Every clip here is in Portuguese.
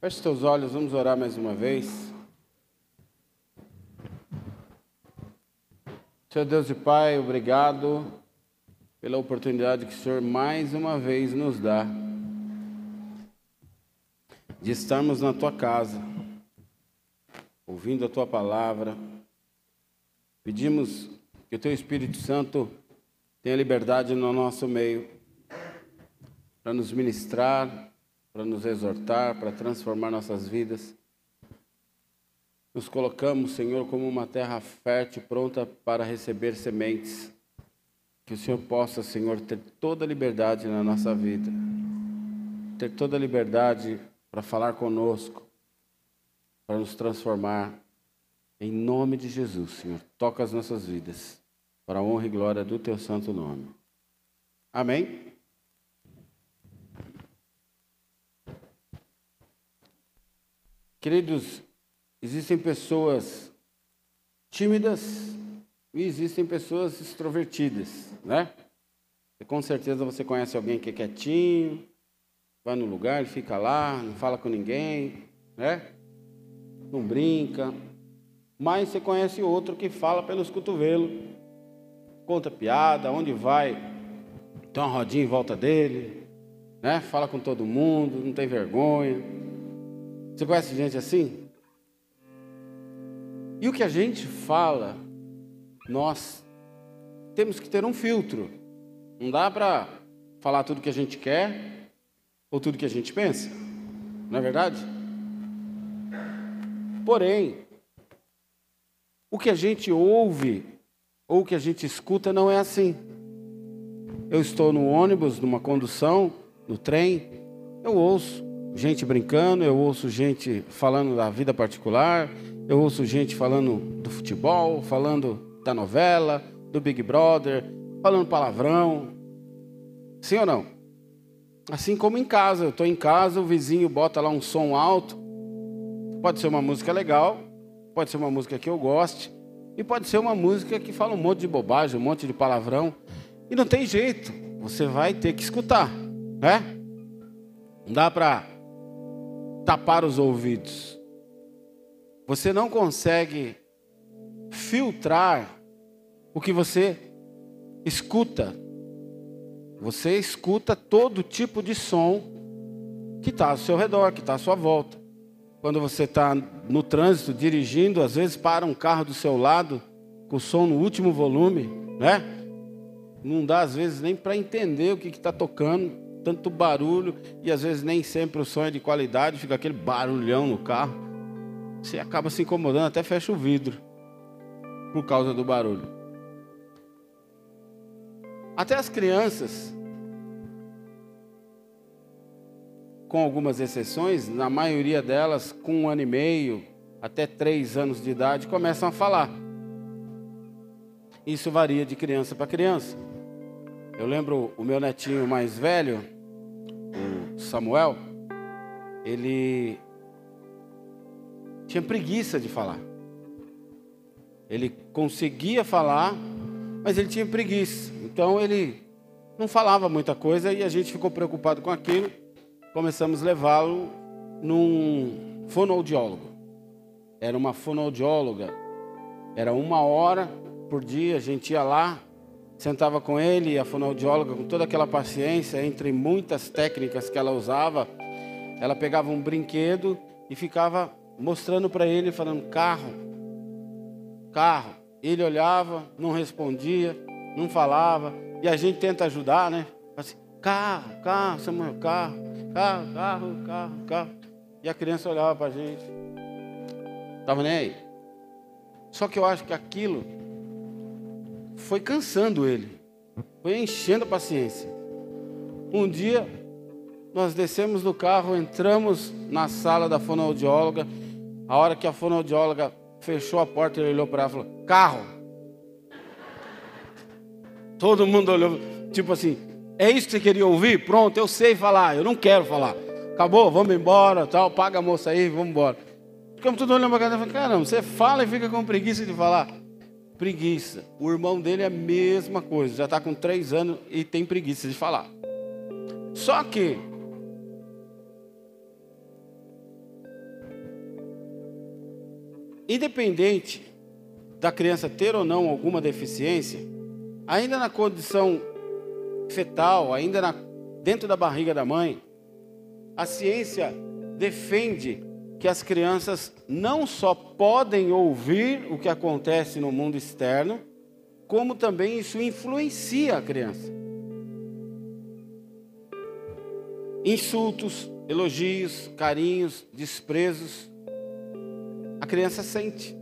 Feche seus olhos, vamos orar mais uma vez. Senhor Deus e Pai, obrigado pela oportunidade que o Senhor mais uma vez nos dá de estarmos na tua casa, ouvindo a tua palavra. Pedimos que o teu Espírito Santo tenha liberdade no nosso meio para nos ministrar, para nos exortar, para transformar nossas vidas. Nos colocamos, Senhor, como uma terra fértil, pronta para receber sementes. Que o Senhor possa, Senhor, ter toda a liberdade na nossa vida, ter toda a liberdade para falar conosco, para nos transformar. Em nome de Jesus, Senhor, toca as nossas vidas, para a honra e glória do Teu santo nome. Amém? Queridos, existem pessoas tímidas e existem pessoas extrovertidas, né? E com certeza você conhece alguém que é quietinho, vai no lugar, fica lá, não fala com ninguém, né? Não brinca. Mas você conhece outro que fala pelos cotovelos, conta piada, onde vai, tem uma rodinha em volta dele, né? Fala com todo mundo, não tem vergonha. Você conhece gente assim? E o que a gente fala, nós temos que ter um filtro. Não dá para falar tudo que a gente quer ou tudo que a gente pensa. Não é verdade? Porém, o que a gente ouve ou o que a gente escuta não é assim. Eu estou no ônibus, numa condução, no trem, eu ouço gente brincando, eu ouço gente falando da vida particular, eu ouço gente falando do futebol, falando da novela, do Big Brother, falando palavrão. Sim ou não? Assim como em casa, eu estou em casa, o vizinho bota lá um som alto. Pode ser uma música legal, pode ser uma música que eu goste, e pode ser uma música que fala um monte de bobagem, um monte de palavrão. E não tem jeito, você vai ter que escutar, né? Não dá para tapar os ouvidos. Você não consegue filtrar o que você escuta. Você escuta todo tipo de som que está ao seu redor, que está à sua volta. Quando você está no trânsito, dirigindo, às vezes para um carro do seu lado com o som no último volume, né? Não dá às vezes nem para entender o que está tocando tanto barulho e às vezes nem sempre o som é de qualidade, fica aquele barulhão no carro. Você acaba se incomodando, até fecha o vidro por causa do barulho. Até as crianças, com algumas exceções, na maioria delas, com um ano e meio até três anos de idade, começam a falar. Isso varia de criança para criança. Eu lembro o meu netinho mais velho, o Samuel, ele tinha preguiça de falar. Ele conseguia falar, mas ele tinha preguiça. Então ele não falava muita coisa e a gente ficou preocupado com aquilo. Começamos a levá-lo num fonoaudiólogo. Era uma fonoaudióloga. Era uma hora por dia, a gente ia lá, sentava com ele, a fonoaudióloga, com toda aquela paciência, entre muitas técnicas que ela usava, ela pegava um brinquedo e ficava mostrando para ele, falando: carro, carro. Ele olhava, não respondia, não falava, e a gente tenta ajudar, né? Assim, carro, carro, Samuel, carro, carro, carro, carro, carro. E a criança olhava para a gente, estava nem aí. Só que eu acho que aquilo foi cansando ele, foi enchendo a paciência. Um dia, nós descemos do carro, entramos na sala da fonoaudióloga. A hora que a fonoaudióloga fechou a porta, ele olhou para ela e falou: Carro. Todo mundo olhou, tipo assim: É isso que você queria ouvir? Pronto, eu sei falar, eu não quero falar. Acabou, vamos embora, tal, paga a moça aí, vamos embora. Ficamos tudo olhando para cá e falando: Caramba, você fala e fica com preguiça de falar preguiça. O irmão dele é a mesma coisa, já está com três anos e tem preguiça de falar. Só que independente da criança ter ou não alguma deficiência, ainda na condição fetal, ainda na, dentro da barriga da mãe, a ciência defende que as crianças não só podem ouvir o que acontece no mundo externo, como também isso influencia a criança. Insultos, elogios, carinhos, desprezos, a criança sente.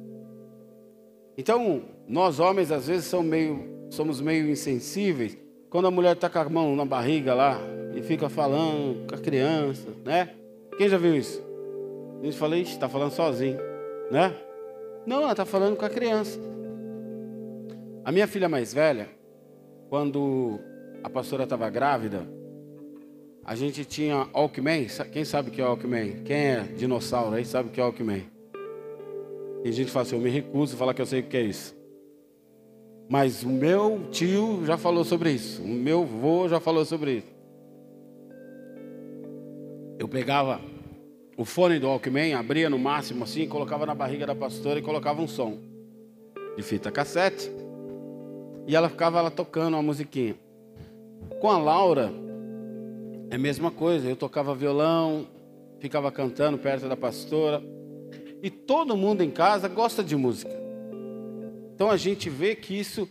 Então, nós homens às vezes somos meio, somos meio insensíveis. Quando a mulher está com a mão na barriga lá e fica falando com a criança, né? Quem já viu isso? A gente fala, está falando sozinho, né? Não, ela está falando com a criança. A minha filha mais velha, quando a pastora estava grávida, a gente tinha Walkman. Quem sabe o que é Walkman? Quem é dinossauro aí sabe o que é Walkman? Tem gente que fala assim, eu me recuso a falar que eu sei o que é isso. Mas o meu tio já falou sobre isso. O meu avô já falou sobre isso. Eu pegava o fone do Walkman, abria no máximo assim, colocava na barriga da pastora e colocava um som de fita cassete. E ela ficava lá tocando uma musiquinha. Com a Laura, é a mesma coisa. Eu tocava violão, ficava cantando perto da pastora. E todo mundo em casa gosta de música. Então a gente vê que isso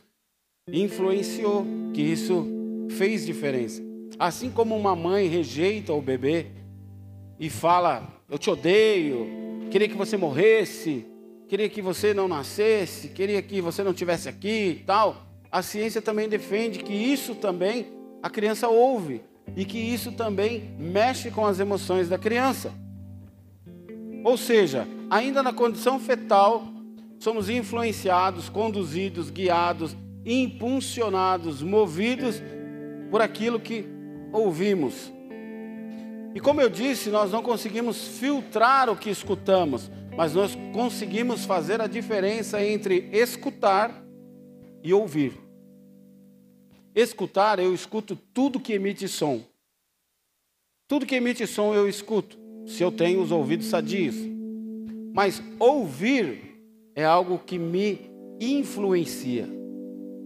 influenciou, que isso fez diferença. Assim como uma mãe rejeita o bebê e fala eu te odeio, queria que você morresse, queria que você não nascesse, queria que você não tivesse aqui e tal. A ciência também defende que isso também a criança ouve e que isso também mexe com as emoções da criança. Ou seja, ainda na condição fetal, somos influenciados, conduzidos, guiados, impulsionados, movidos por aquilo que ouvimos. E como eu disse, nós não conseguimos filtrar o que escutamos, mas nós conseguimos fazer a diferença entre escutar e ouvir. Escutar, eu escuto tudo que emite som. Tudo que emite som eu escuto, se eu tenho os ouvidos sadios. Mas ouvir é algo que me influencia.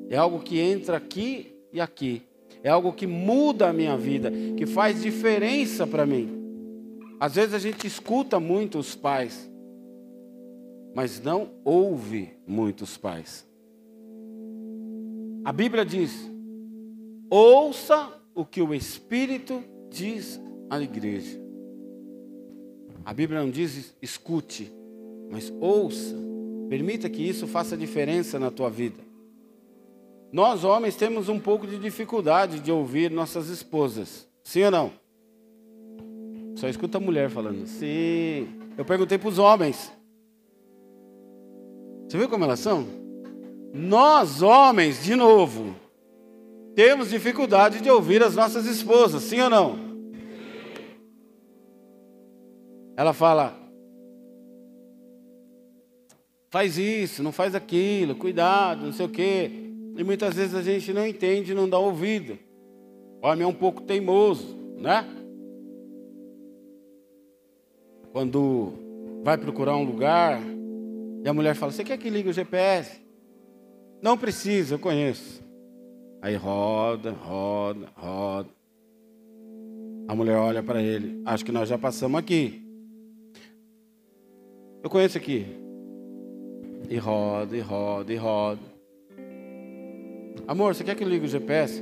É algo que entra aqui e aqui é algo que muda a minha vida, que faz diferença para mim. Às vezes a gente escuta muito os pais, mas não ouve muitos pais. A Bíblia diz: ouça o que o Espírito diz à igreja. A Bíblia não diz escute, mas ouça. Permita que isso faça diferença na tua vida. Nós, homens, temos um pouco de dificuldade de ouvir nossas esposas. Sim ou não? Só escuta a mulher falando. Sim. Eu perguntei para os homens. Você viu como elas são? Nós, homens, de novo, temos dificuldade de ouvir as nossas esposas. Sim ou não? Ela fala: faz isso, não faz aquilo, cuidado, não sei o quê. E muitas vezes a gente não entende, não dá ouvido. O homem é um pouco teimoso, né? Quando vai procurar um lugar e a mulher fala: Você quer que ligue o GPS? Não precisa, eu conheço. Aí roda, roda, roda. A mulher olha para ele: Acho que nós já passamos aqui. Eu conheço aqui. E roda, e roda, e roda. Amor, você quer que eu ligue o GPS?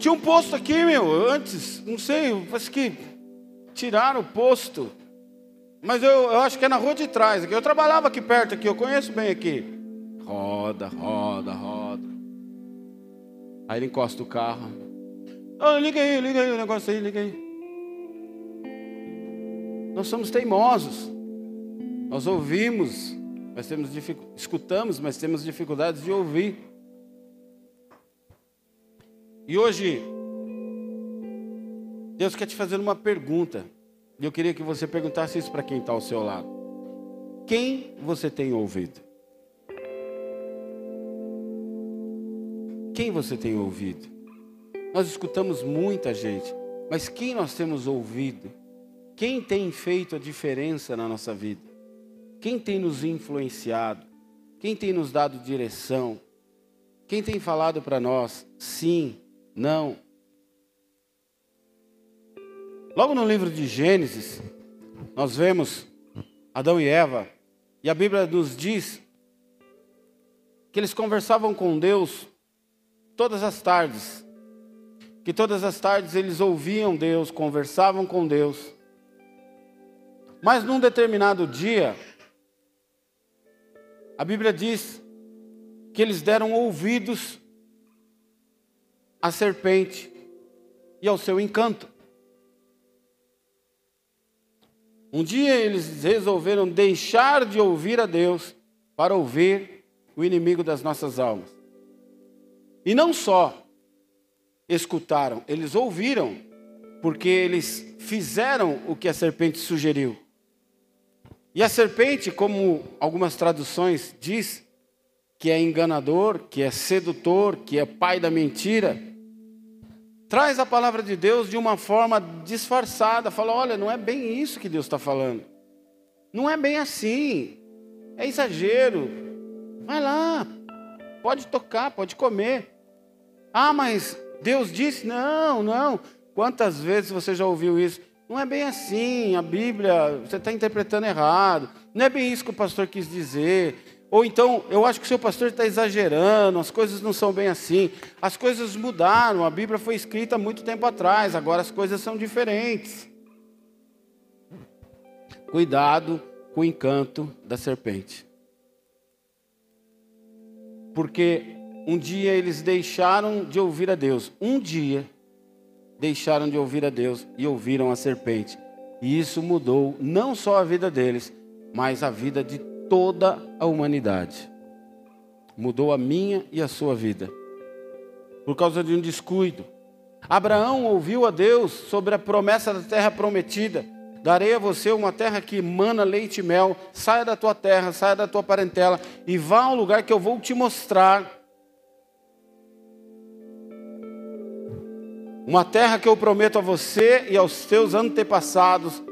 Tinha um posto aqui, meu, antes, não sei, parece que tiraram o posto. Mas eu, eu acho que é na rua de trás aqui. Eu trabalhava aqui perto aqui, eu conheço bem aqui. Roda, roda, roda. Aí ele encosta o carro. Oh, liga aí, liga aí o negócio aí, liga aí. Nós somos teimosos. Nós ouvimos, mas temos escutamos, mas temos dificuldades de ouvir. E hoje, Deus quer te fazer uma pergunta. E eu queria que você perguntasse isso para quem está ao seu lado. Quem você tem ouvido? Quem você tem ouvido? Nós escutamos muita gente, mas quem nós temos ouvido? Quem tem feito a diferença na nossa vida? Quem tem nos influenciado? Quem tem nos dado direção? Quem tem falado para nós sim, não? Logo no livro de Gênesis, nós vemos Adão e Eva, e a Bíblia nos diz que eles conversavam com Deus todas as tardes, que todas as tardes eles ouviam Deus, conversavam com Deus. Mas num determinado dia, a Bíblia diz que eles deram ouvidos à serpente e ao seu encanto. Um dia eles resolveram deixar de ouvir a Deus para ouvir o inimigo das nossas almas. E não só escutaram, eles ouviram, porque eles fizeram o que a serpente sugeriu. E a serpente, como algumas traduções diz, que é enganador, que é sedutor, que é pai da mentira, traz a palavra de Deus de uma forma disfarçada, fala: olha, não é bem isso que Deus está falando, não é bem assim, é exagero, vai lá, pode tocar, pode comer. Ah, mas Deus disse: não, não. Quantas vezes você já ouviu isso? Não é bem assim, a Bíblia, você está interpretando errado, não é bem isso que o pastor quis dizer. Ou então, eu acho que o seu pastor está exagerando, as coisas não são bem assim. As coisas mudaram, a Bíblia foi escrita muito tempo atrás, agora as coisas são diferentes. Cuidado com o encanto da serpente. Porque um dia eles deixaram de ouvir a Deus. Um dia deixaram de ouvir a Deus e ouviram a serpente. E isso mudou não só a vida deles, mas a vida de toda a humanidade. Mudou a minha e a sua vida. Por causa de um descuido. Abraão ouviu a Deus sobre a promessa da terra prometida. Darei a você uma terra que mana leite e mel. Saia da tua terra, saia da tua parentela e vá ao lugar que eu vou te mostrar. Uma terra que eu prometo a você e aos teus antepassados.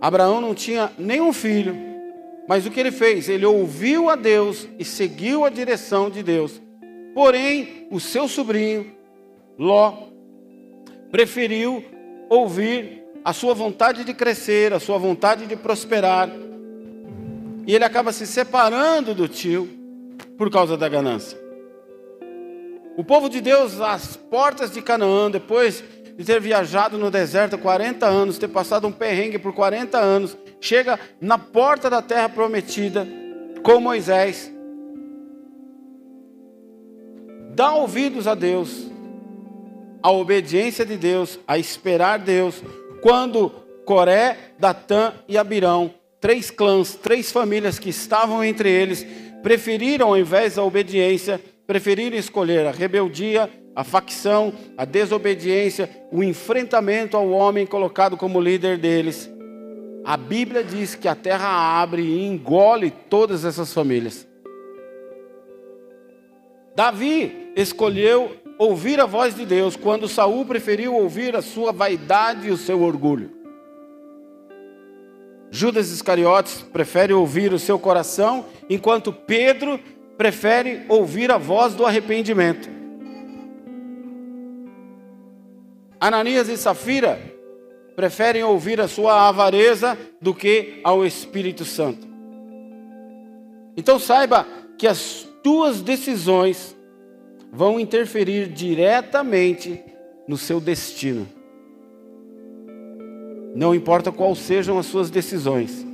Abraão não tinha nenhum filho, mas o que ele fez? Ele ouviu a Deus e seguiu a direção de Deus. Porém, o seu sobrinho, Ló, preferiu ouvir a sua vontade de crescer, a sua vontade de prosperar. E ele acaba se separando do tio por causa da ganância. O povo de Deus, às portas de Canaã, depois de ter viajado no deserto 40 anos, ter passado um perrengue por 40 anos, chega na porta da terra prometida com Moisés. Dá ouvidos a Deus, a obediência de Deus, a esperar Deus, quando Coré, Datã e Abirão, três clãs, três famílias que estavam entre eles, preferiram, ao invés da obediência, preferiram escolher a rebeldia, a facção, a desobediência, o enfrentamento ao homem colocado como líder deles. A Bíblia diz que a terra abre e engole todas essas famílias. Davi escolheu ouvir a voz de Deus quando Saul preferiu ouvir a sua vaidade e o seu orgulho. Judas Iscariotes prefere ouvir o seu coração, enquanto Pedro prefere ouvir a voz do arrependimento. Ananias e Safira preferem ouvir a sua avareza do que ao Espírito Santo. Então saiba que as tuas decisões vão interferir diretamente no seu destino. Não importa quais sejam as suas decisões,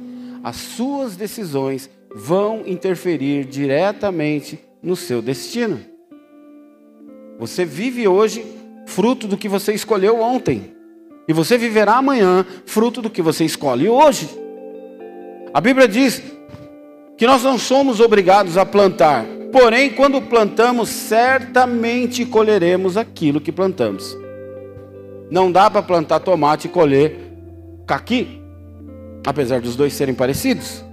as suas decisões vão interferir diretamente no seu destino. Você vive hoje fruto do que você escolheu ontem. E você viverá amanhã fruto do que você escolhe hoje. A Bíblia diz que nós não somos obrigados a plantar, porém, quando plantamos, certamente colheremos aquilo que plantamos. Não dá para plantar tomate e colher caqui, apesar dos dois serem parecidos.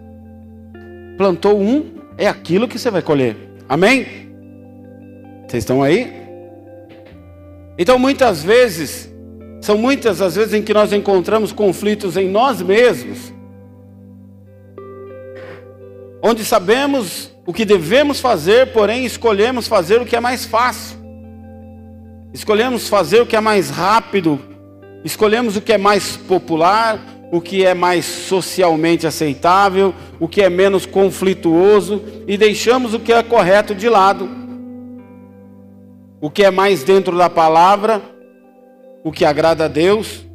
Plantou um, é aquilo que você vai colher. Amém? Vocês estão aí? Então, muitas vezes, são muitas as vezes em que nós encontramos conflitos em nós mesmos, onde sabemos o que devemos fazer, porém escolhemos fazer o que é mais fácil. Escolhemos fazer o que é mais rápido, escolhemos o que é mais popular, o que é mais socialmente aceitável, o que é menos conflituoso e deixamos o que é correto de lado. O que é mais dentro da palavra, o que agrada a Deus.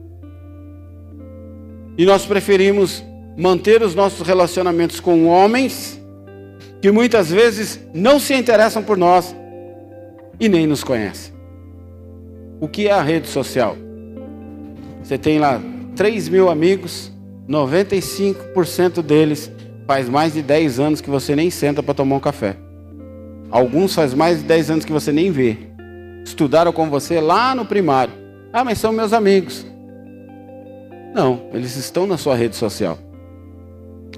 E nós preferimos manter os nossos relacionamentos com homens que muitas vezes não se interessam por nós e nem nos conhecem. O que é a rede social? Você tem lá 3 mil amigos, 95% deles faz mais de 10 anos que você nem senta para tomar um café. Alguns faz mais de 10 anos que você nem vê. Estudaram com você lá no primário. Ah, mas são meus amigos. Não, eles estão na sua rede social.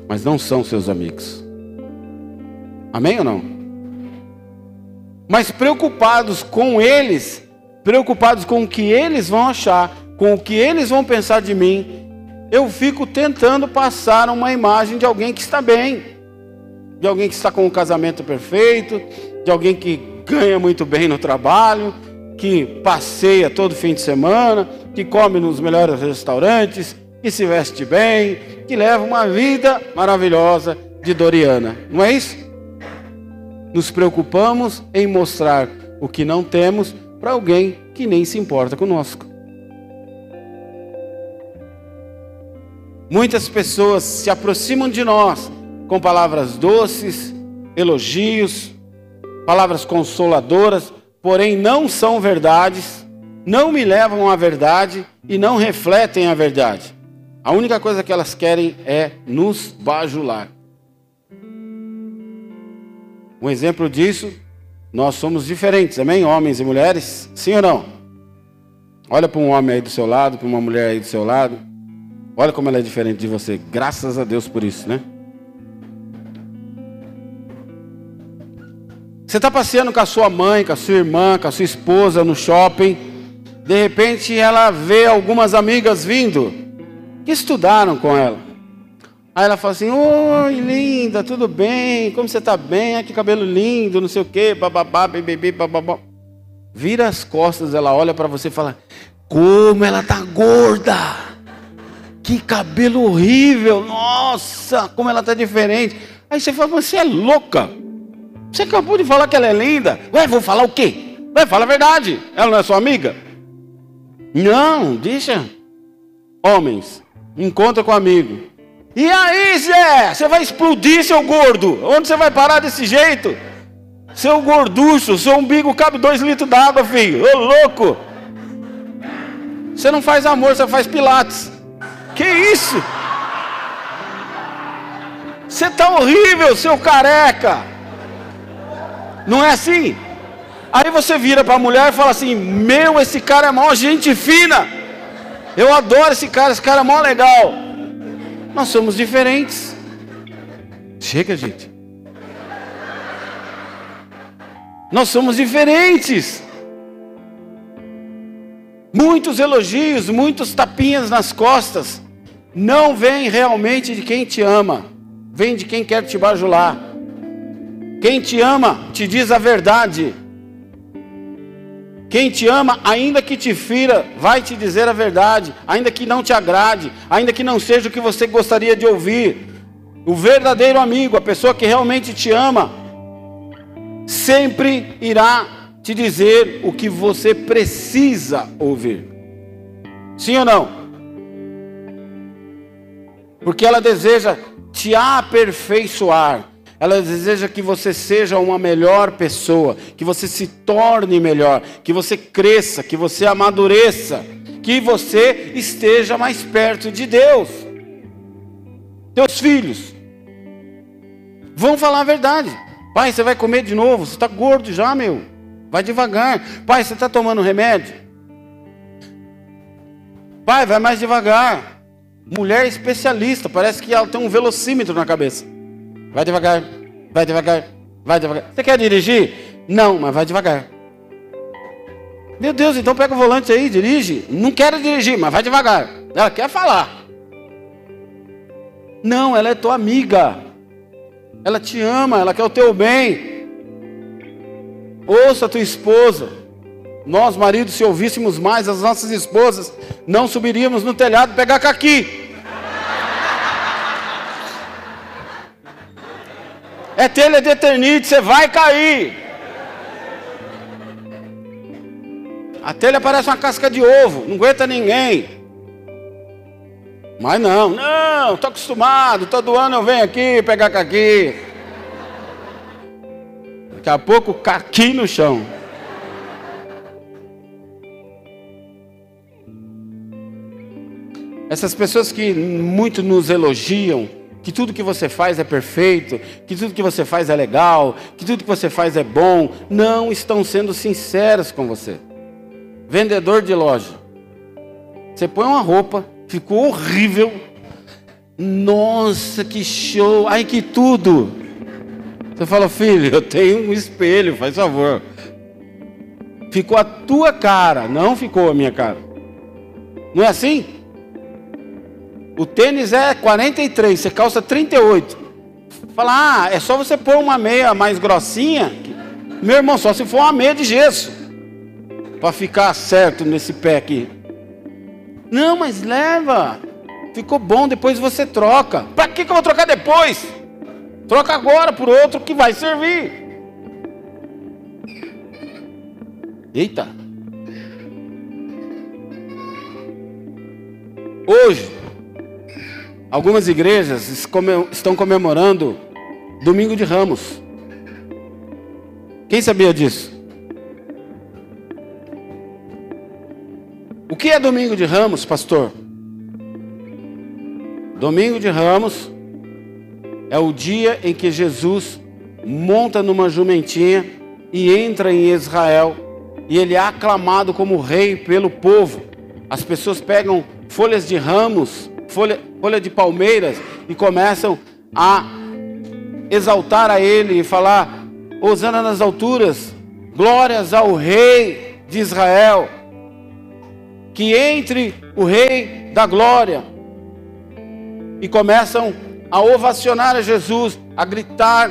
Mas não são seus amigos. Amém ou não? Mas preocupados com eles, preocupados com o que eles vão achar, com o que eles vão pensar de mim, eu fico tentando passar uma imagem de alguém que está bem, de alguém que está com um casamento perfeito, de alguém que ganha muito bem no trabalho, que passeia todo fim de semana, que come nos melhores restaurantes, que se veste bem, que leva uma vida maravilhosa de Doriana. Não é isso? Nos preocupamos em mostrar o que não temos para alguém que nem se importa conosco. Muitas pessoas se aproximam de nós com palavras doces, elogios, palavras consoladoras, porém não são verdades, não me levam à verdade e não refletem a verdade. A única coisa que elas querem é nos bajular. Um exemplo disso, nós somos diferentes, amém? Homens e mulheres, sim ou não? Olha para um homem aí do seu lado, para uma mulher aí do seu lado. Olha como ela é diferente de você. Graças a Deus por isso, né? Você está passeando com a sua mãe, com a sua irmã, com a sua esposa no shopping. De repente ela vê algumas amigas vindo que estudaram com ela. Aí ela fala assim: Oi, linda, tudo bem? Como você está bem? que cabelo lindo, não sei o quê, bababá, bebê, bababá. Vira as costas, ela olha para você e fala: Como ela tá gorda! Que cabelo horrível! Nossa, como ela está diferente. Aí você fala, você é louca. Você acabou de falar que ela é linda. Ué, vou falar o quê? Ué, fala a verdade. Ela não é sua amiga? Não, deixa. Homens, encontra com amigo. E aí, Zé? Você vai explodir, seu gordo? Onde você vai parar desse jeito? Seu gorducho, seu umbigo cabe dois litros d'água, filho. Ô louco! Você não faz amor, você faz pilates. Que isso? Você está horrível, seu careca. Não é assim? Aí você vira para a mulher e fala assim: Meu, esse cara é mó gente fina. Eu adoro esse cara, esse cara é mó legal. Nós somos diferentes. Chega, gente. Nós somos diferentes. Muitos elogios, muitos tapinhas nas costas não vem realmente de quem te ama, vem de quem quer te bajular. Quem te ama te diz a verdade. Quem te ama, ainda que te fira, vai te dizer a verdade, ainda que não te agrade, ainda que não seja o que você gostaria de ouvir. O verdadeiro amigo, a pessoa que realmente te ama, sempre irá te dizer o que você precisa ouvir. Sim ou não? porque ela deseja te aperfeiçoar. Ela deseja que você seja uma melhor pessoa, que você se torne melhor, que você cresça, que você amadureça, que você esteja mais perto de Deus. Teus filhos vão falar a verdade. Pai, você vai comer de novo? Você está gordo já, meu. Vai devagar. Pai, você está tomando remédio? Pai, vai mais devagar. Mulher especialista, parece que ela tem um velocímetro na cabeça. Vai devagar, vai devagar, vai devagar. Você quer dirigir? Não, mas vai devagar. Meu Deus, então pega o volante aí, dirige. Não quero dirigir, mas vai devagar. Ela quer falar. Não, ela é tua amiga. Ela te ama, ela quer o teu bem. Ouça a tua esposa. Nós, maridos, se ouvíssemos mais as nossas esposas, não subiríamos no telhado pegar caqui. É telha de eternite, você vai cair. A telha parece uma casca de ovo, não aguenta ninguém. Mas não, não, estou acostumado, todo ano eu venho aqui pegar caqui. Daqui a pouco, caqui no chão. Essas pessoas que muito nos elogiam, que tudo que você faz é perfeito, que tudo que você faz é legal, que tudo que você faz é bom, não estão sendo sinceros com você. Vendedor de loja. Você põe uma roupa, ficou horrível. Nossa, que show! Ai, que tudo! Você fala, filho, eu tenho um espelho, faz favor. Ficou a tua cara, não ficou a minha cara. Não é assim? O tênis é 43, você calça 38. Fala, ah, é só você pôr uma meia mais grossinha. Meu irmão, só se for uma meia de gesso. Para ficar certo nesse pé aqui. Não, mas leva. Ficou bom, depois você troca. Para que, que eu vou trocar depois? Troca agora por outro que vai servir. Eita. Hoje, algumas igrejas estão comemorando Domingo de Ramos. Quem sabia disso? O que é domingo de ramos, pastor? Domingo de ramos é o dia em que Jesus monta numa jumentinha e entra em Israel e ele é aclamado como rei pelo povo. As pessoas pegam folhas de ramos, folha, folha de palmeiras e começam a exaltar a ele e falar: Hosana nas alturas, glórias ao rei de Israel que entre o Rei da Glória. E começam a ovacionar a Jesus, a gritar: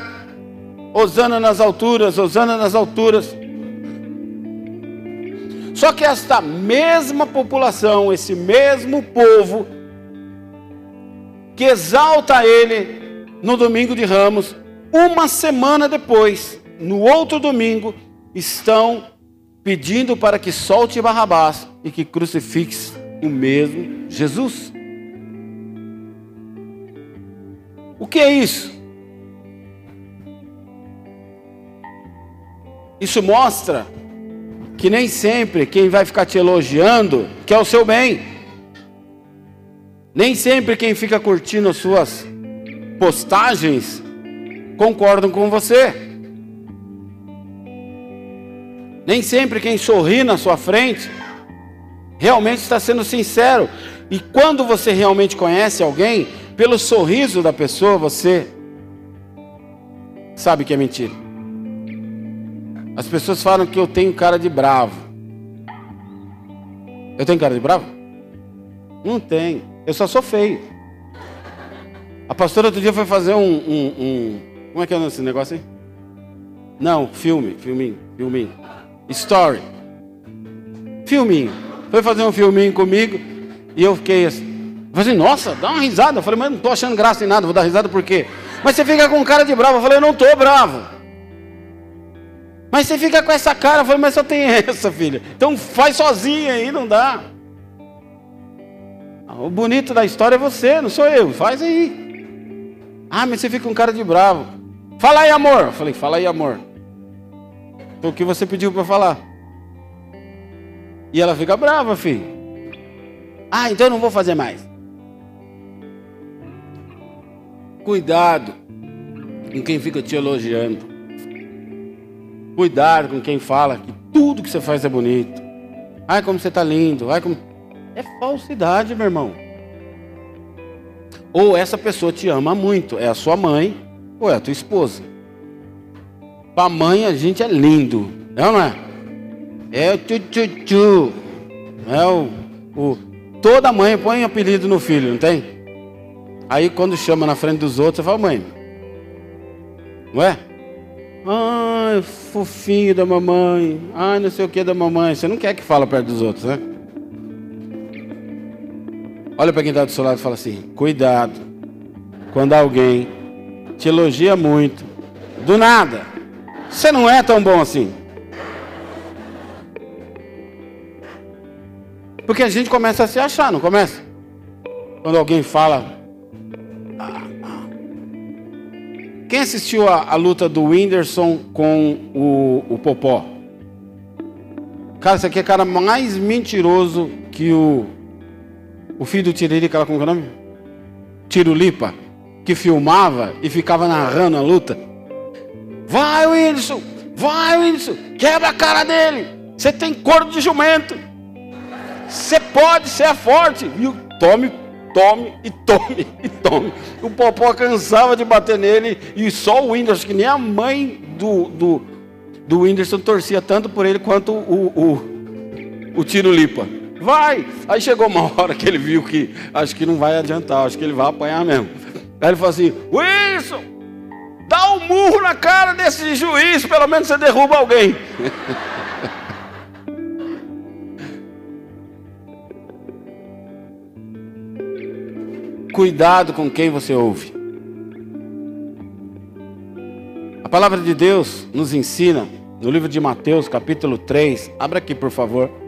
Hosana nas alturas, Hosana nas alturas. Só que esta mesma população, esse mesmo povo, que exalta ele no domingo de Ramos, uma semana depois, no outro domingo, estão pedindo para que solte Barrabás e que crucifixe o mesmo Jesus. O que é isso? Isso mostra que nem sempre quem vai ficar te elogiando quer o seu bem. Nem sempre quem fica curtindo as suas postagens concordam com você. Nem sempre quem sorri na sua frente realmente está sendo sincero. E quando você realmente conhece alguém, pelo sorriso da pessoa, você sabe que é mentira. As pessoas falam que eu tenho cara de bravo. Eu tenho cara de bravo? Não tenho. Eu só sou feio. A pastora outro dia foi fazer um, um, um como é que é esse negócio aí? Não, filme, filminho, filminho. Story. Filminho. Foi fazer um filminho comigo e eu fiquei assim. Falei assim, nossa, dá uma risada. Eu falei, mas não estou achando graça em nada, vou dar risada por quê? Mas você fica com cara de bravo. Eu falei, eu não estou bravo. Mas você fica com essa cara. Eu falei, mas só tem essa, filha. Então faz sozinha aí, não dá. O bonito da história é você, não sou eu. Faz aí. Ah, mas você fica com cara de bravo. Fala aí, amor. Eu falei, fala aí, amor. O que você pediu para falar. E ela fica brava, filho. Ah, então eu não vou fazer mais. Cuidado com quem fica te elogiando. Cuidado com quem fala que tudo que você faz é bonito. Ai, como você está lindo. Ai, como... É falsidade, meu irmão. Ou essa pessoa te ama muito. É a sua mãe ou é a tua esposa. Para mãe a gente é lindo, não, não é? É o tchu, É o, o. Toda mãe põe apelido no filho, não tem? Aí quando chama na frente dos outros, você fala, mãe, Não é? Ai, fofinho da mamãe. Ai, não sei o que da mamãe. Você não quer que fale perto dos outros, né? Olha para quem está do seu lado e fala assim: cuidado. Quando alguém te elogia muito, do nada, você não é tão bom assim. Porque a gente começa a se achar, não começa? Quando alguém fala. Quem assistiu a, a, luta do Whindersson com o, o Popó? Cara, esse aqui é o cara mais mentiroso que o, o filho do Tiririca, como é o nome? Tirulipa, que filmava e ficava narrando a luta. Vai, Whindersson! Vai, Whindersson! Quebra a cara dele! Você tem corpo de jumento! Você pode ser forte. E tome, tome e tome e tome. O Popó cansava de bater nele e só o Whindersson, que nem a mãe do, do, do Whindersson torcia tanto por ele quanto o, o, o Tiro Lipa. Vai! Aí chegou uma hora que ele viu que acho que não vai adiantar, acho que ele vai apanhar mesmo. Aí ele falou assim: Wilson, dá um murro na cara desse juiz, pelo menos você derruba alguém. Cuidado com quem você ouve. A palavra de Deus nos ensina no livro de Mateus, capítulo 3. Abra aqui, por favor.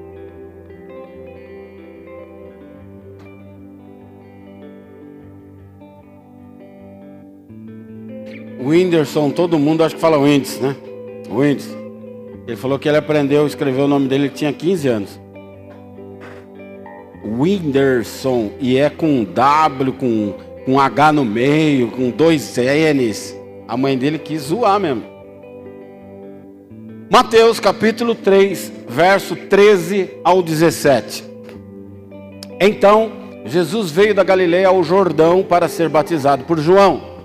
O Whindersson, todo mundo acho que fala Winds, né? Winds. Ele falou que ele aprendeu a escrever o nome dele, ele tinha 15 anos. Whindersson, e é com W, com, com H no meio, com dois N's. A mãe dele quis zoar mesmo. Mateus capítulo 3, verso 13 ao 17. Então, Jesus veio da Galileia ao Jordão para ser batizado por João.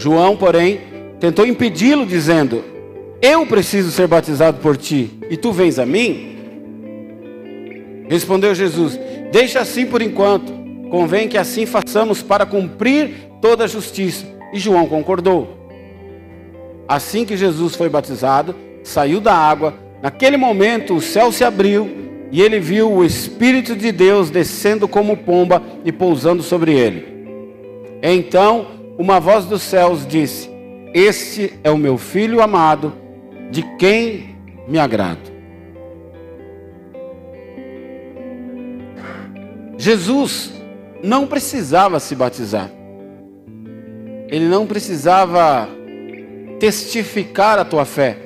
João, porém, tentou impedi-lo, dizendo: Eu preciso ser batizado por ti, e tu vens a mim? Respondeu Jesus: Deixa assim por enquanto. Convém que assim façamos para cumprir toda a justiça. E João concordou. Assim que Jesus foi batizado, saiu da água. Naquele momento o céu se abriu e ele viu o Espírito de Deus descendo como pomba e pousando sobre ele. Então uma voz dos céus disse: Este é o meu filho amado, de quem me agrado. Jesus não precisava se batizar. Ele não precisava testificar a tua fé.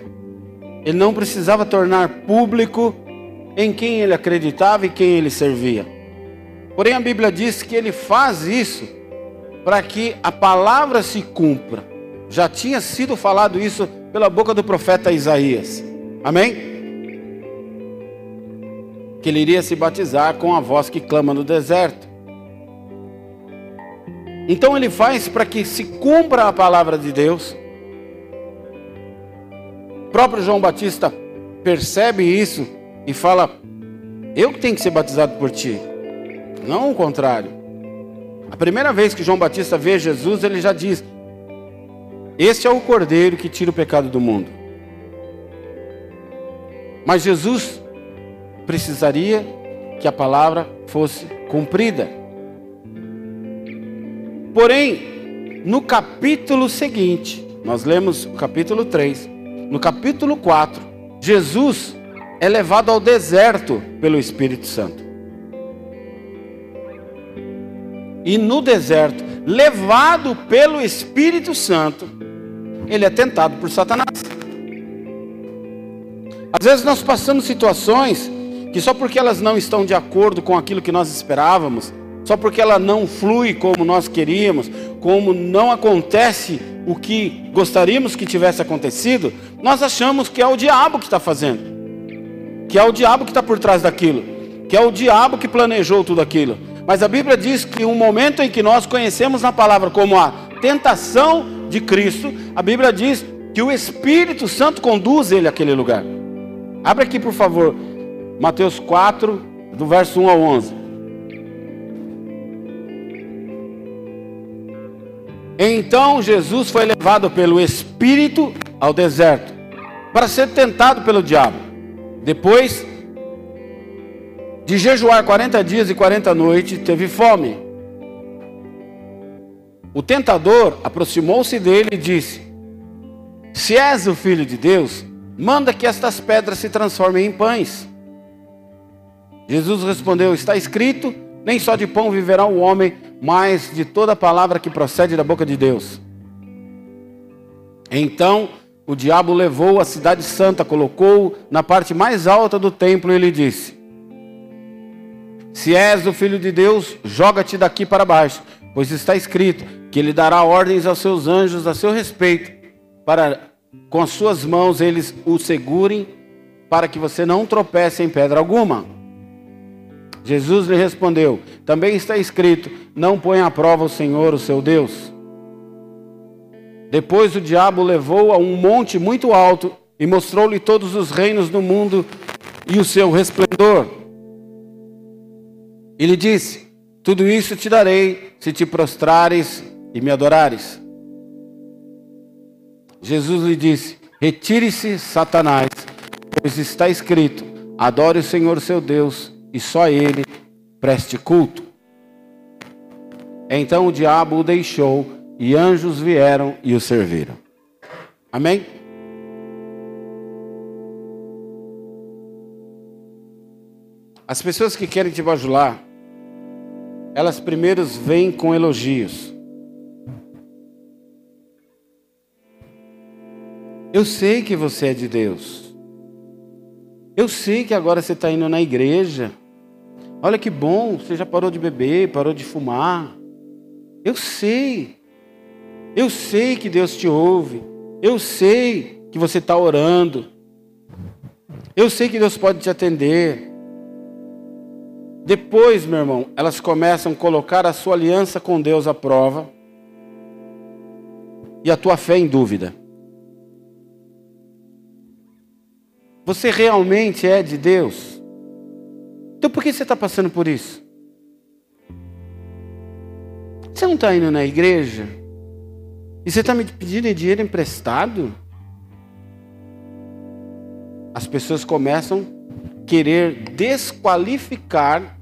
Ele não precisava tornar público em quem ele acreditava e quem ele servia. Porém, a Bíblia diz que ele faz isso para que a palavra se cumpra. Já tinha sido falado isso pela boca do profeta Isaías. Amém? que ele iria se batizar com a voz que clama no deserto. Então ele faz para que se cumpra a palavra de Deus. O próprio João Batista percebe isso e fala: Eu que tenho que ser batizado por ti, não o contrário. A primeira vez que João Batista vê Jesus, ele já diz: Este é o cordeiro que tira o pecado do mundo. Mas Jesus precisaria que a palavra fosse cumprida. Porém, no capítulo seguinte, nós lemos o capítulo 3, no capítulo 4, Jesus é levado ao deserto pelo Espírito Santo. E no deserto, levado pelo Espírito Santo, ele é tentado por Satanás. Às vezes nós passamos situações que só porque elas não estão de acordo com aquilo que nós esperávamos, só porque ela não flui como nós queríamos, como não acontece o que gostaríamos que tivesse acontecido, nós achamos que é o diabo que está fazendo, que é o diabo que está por trás daquilo, que é o diabo que planejou tudo aquilo. Mas a Bíblia diz que um momento em que nós conhecemos na palavra como a tentação de Cristo, a Bíblia diz que o Espírito Santo conduz ele àquele lugar. Abre aqui, por favor, Mateus 4, do verso 1 ao 11. Então Jesus foi levado pelo Espírito ao deserto para ser tentado pelo diabo. Depois de jejuar 40 dias e 40 noites, teve fome. O tentador aproximou-se dele e disse: Se és o filho de Deus, manda que estas pedras se transformem em pães. Jesus respondeu: Está escrito: Nem só de pão viverá o homem, mas de toda palavra que procede da boca de Deus. Então o diabo levou a cidade santa, colocou na parte mais alta do templo e lhe disse: Se és o filho de Deus, joga-te daqui para baixo, pois está escrito que ele dará ordens aos seus anjos a seu respeito, para com as suas mãos eles o segurem, para que você não tropece em pedra alguma. Jesus lhe respondeu: Também está escrito: Não põe à prova o Senhor, o seu Deus. Depois o diabo levou a um monte muito alto e mostrou-lhe todos os reinos do mundo e o seu resplendor. Ele disse: Tudo isso te darei se te prostrares e me adorares. Jesus lhe disse: Retire-se, Satanás, pois está escrito: Adore o Senhor seu Deus e só ele preste culto. Então o diabo o deixou e anjos vieram e o serviram. Amém? As pessoas que querem te bajular, elas primeiro vêm com elogios. Eu sei que você é de Deus. Eu sei que agora você está indo na igreja. Olha que bom, você já parou de beber, parou de fumar. Eu sei. Eu sei que Deus te ouve. Eu sei que você está orando. Eu sei que Deus pode te atender. Depois, meu irmão, elas começam a colocar a sua aliança com Deus à prova e a tua fé em dúvida. Você realmente é de Deus? Então por que você está passando por isso? Você não está indo na igreja? E você está me pedindo dinheiro emprestado? As pessoas começam a querer desqualificar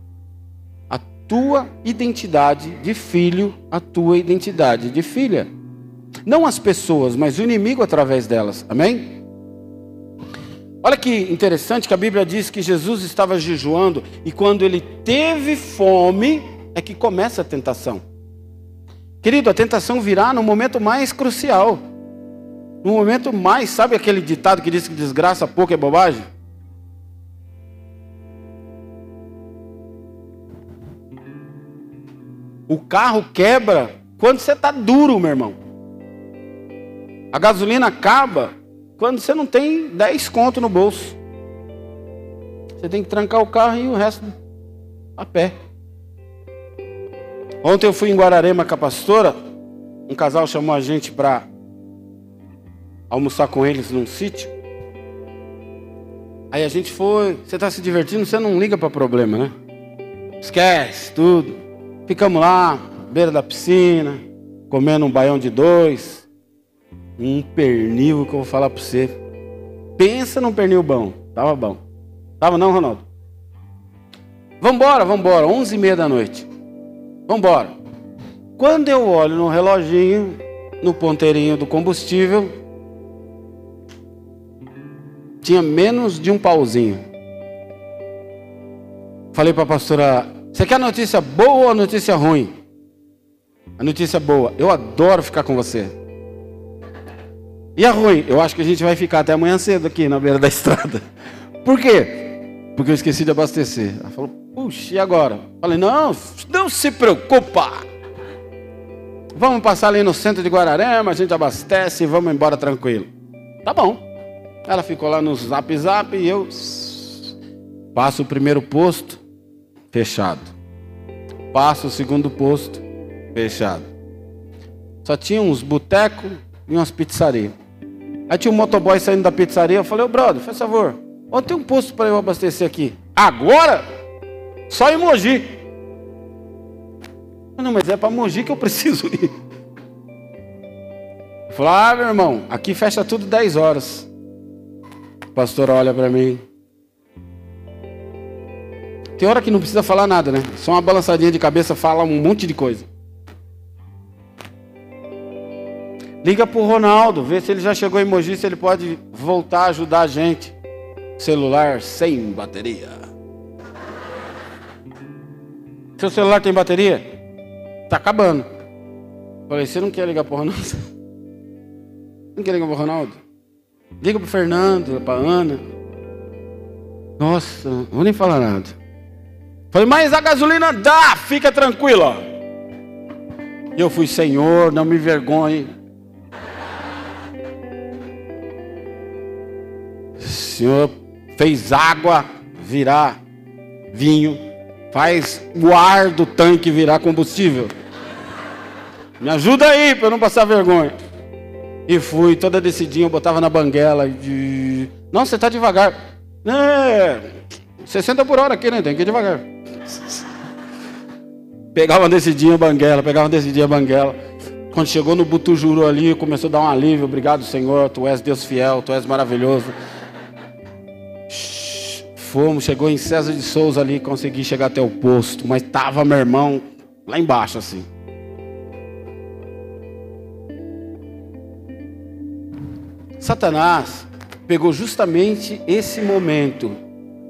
tua identidade de filho, a tua identidade de filha. Não as pessoas, mas o inimigo através delas. Amém? Olha que interessante que a Bíblia diz que Jesus estava jejuando e quando ele teve fome é que começa a tentação. Querido, a tentação virá no momento mais crucial. No momento mais, sabe aquele ditado que diz que desgraça pouco é bobagem? O carro quebra quando você está duro, meu irmão. A gasolina acaba quando você não tem 10 conto no bolso. Você tem que trancar o carro e o resto a pé. Ontem eu fui em Guararema com a pastora. Um casal chamou a gente para almoçar com eles num sítio. Aí a gente foi. Você está se divertindo, você não liga para problema, né? Esquece tudo. Ficamos lá, beira da piscina, comendo um baião de dois um pernil que eu vou falar para você. Pensa num pernil bom. Tava bom. Tava não, Ronaldo? Vambora, vambora. Onze e meia da noite. Vambora. Quando eu olho no reloginho, no ponteirinho do combustível, tinha menos de um pauzinho. Falei para a pastora, você quer notícia boa ou notícia ruim? A notícia boa. Eu adoro ficar com você. E a ruim? Eu acho que a gente vai ficar até amanhã cedo aqui na beira da estrada. Por quê? Porque eu esqueci de abastecer. Ela falou, puxa, e agora? Falei, não, não se preocupa. Vamos passar ali no centro de Guararema, a gente abastece e vamos embora tranquilo. Tá bom. Ela ficou lá no zap zap e eu passo o primeiro posto, fechado. Passo o segundo posto, fechado. Só tinha uns botecos e umas pizzarias. Aí tinha um motoboy saindo da pizzaria. Eu falei, ô brother, faz favor, onde tem um posto para eu abastecer aqui? Agora? Só em Mogi. Não, mas é para Mogi que eu preciso ir. Falou: Ah, meu irmão, aqui fecha tudo 10 horas. O pastor olha para mim. Tem hora que não precisa falar nada, né? Só uma balançadinha de cabeça fala um monte de coisa. Liga pro Ronaldo, vê se ele já chegou em Mogi, se ele pode voltar a ajudar a gente. Celular sem bateria. Seu celular tem bateria? Tá acabando. Falei, você não quer ligar pro Ronaldo? Não quer ligar pro Ronaldo? Liga pro Fernando, pra Ana. Nossa, não vou nem falar nada. Falei, mas a gasolina dá, fica tranquila. E eu fui, Senhor, não me envergonhe Senhor fez água virar vinho, faz o ar do tanque virar combustível. Me ajuda aí para não passar vergonha. E fui toda decidinha, eu botava na banguela. E... Não, você está devagar. É, 60 por hora aqui, né? Tem que ir devagar. Pegava decidinha banguela, pegava decidinha banguela. Quando chegou no Butujuru ali, começou a dar um alívio. Obrigado, Senhor. Tu és Deus fiel, tu és maravilhoso. Fomos, chegou em César de Souza ali, consegui chegar até o posto, mas tava meu irmão lá embaixo assim. Satanás pegou justamente esse momento.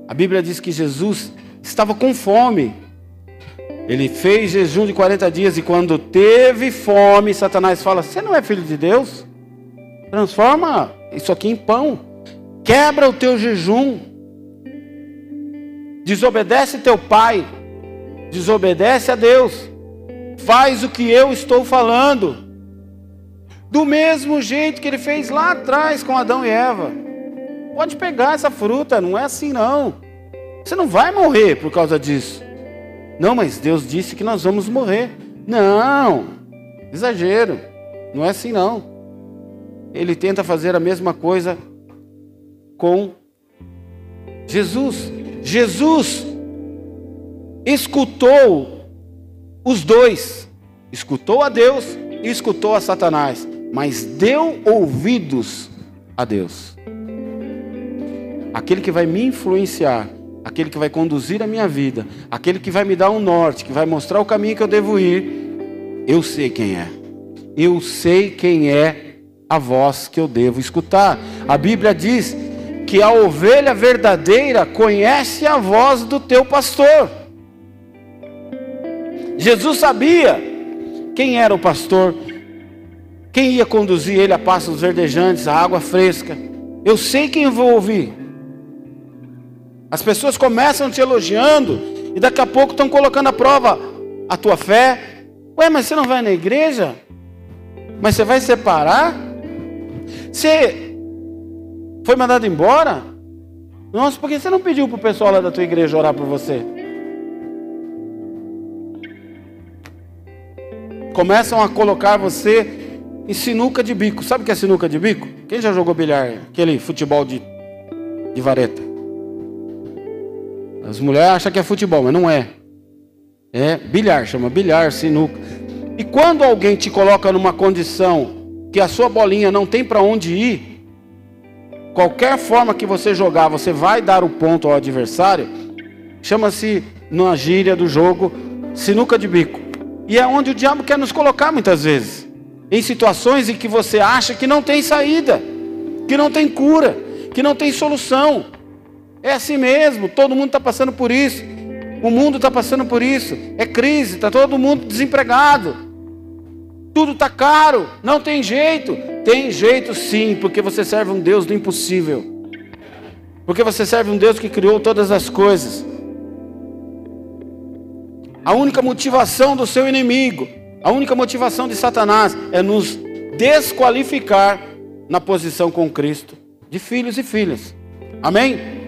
A Bíblia diz que Jesus estava com fome. Ele fez jejum de 40 dias e quando teve fome, Satanás fala: Você não é filho de Deus? Transforma isso aqui em pão. Quebra o teu jejum. Desobedece teu pai, desobedece a Deus, faz o que eu estou falando, do mesmo jeito que ele fez lá atrás com Adão e Eva. Pode pegar essa fruta, não é assim não. Você não vai morrer por causa disso. Não, mas Deus disse que nós vamos morrer. Não, exagero, não é assim não. Ele tenta fazer a mesma coisa com Jesus. Jesus escutou os dois, escutou a Deus e escutou a Satanás, mas deu ouvidos a Deus. Aquele que vai me influenciar, aquele que vai conduzir a minha vida, aquele que vai me dar um norte, que vai mostrar o caminho que eu devo ir, eu sei quem é. Eu sei quem é a voz que eu devo escutar. A Bíblia diz que a ovelha verdadeira conhece a voz do teu pastor. Jesus sabia quem era o pastor, quem ia conduzir ele a passos verdejantes, a água fresca. Eu sei quem vou ouvir. As pessoas começam te elogiando e daqui a pouco estão colocando à prova a tua fé. Ué, mas você não vai na igreja? Mas você vai separar? Você foi mandado embora? Nossa, por que você não pediu para o pessoal lá da tua igreja orar por você? Começam a colocar você em sinuca de bico. Sabe o que é sinuca de bico? Quem já jogou bilhar? Aquele futebol de, de vareta. As mulheres acham que é futebol, mas não é. É bilhar, chama bilhar, sinuca. E quando alguém te coloca numa condição que a sua bolinha não tem para onde ir, Qualquer forma que você jogar, você vai dar o ponto ao adversário. Chama-se, na gíria do jogo, sinuca de bico. E é onde o diabo quer nos colocar muitas vezes. Em situações em que você acha que não tem saída, que não tem cura, que não tem solução. É assim mesmo, todo mundo está passando por isso. O mundo está passando por isso. É crise, está todo mundo desempregado. Tudo está caro, não tem jeito. Tem jeito sim, porque você serve um Deus do impossível. Porque você serve um Deus que criou todas as coisas. A única motivação do seu inimigo, a única motivação de Satanás é nos desqualificar na posição com Cristo, de filhos e filhas. Amém?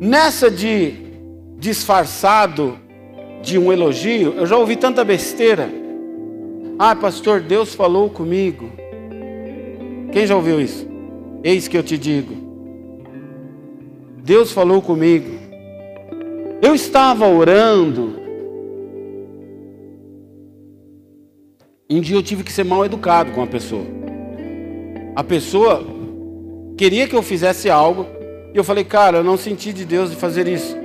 Nessa de disfarçado de um elogio, eu já ouvi tanta besteira. Ah, pastor, Deus falou comigo. Quem já ouviu isso? Eis que eu te digo. Deus falou comigo. Eu estava orando. Um dia eu tive que ser mal educado com a pessoa. A pessoa queria que eu fizesse algo eu falei, cara, eu não senti de Deus de fazer isso.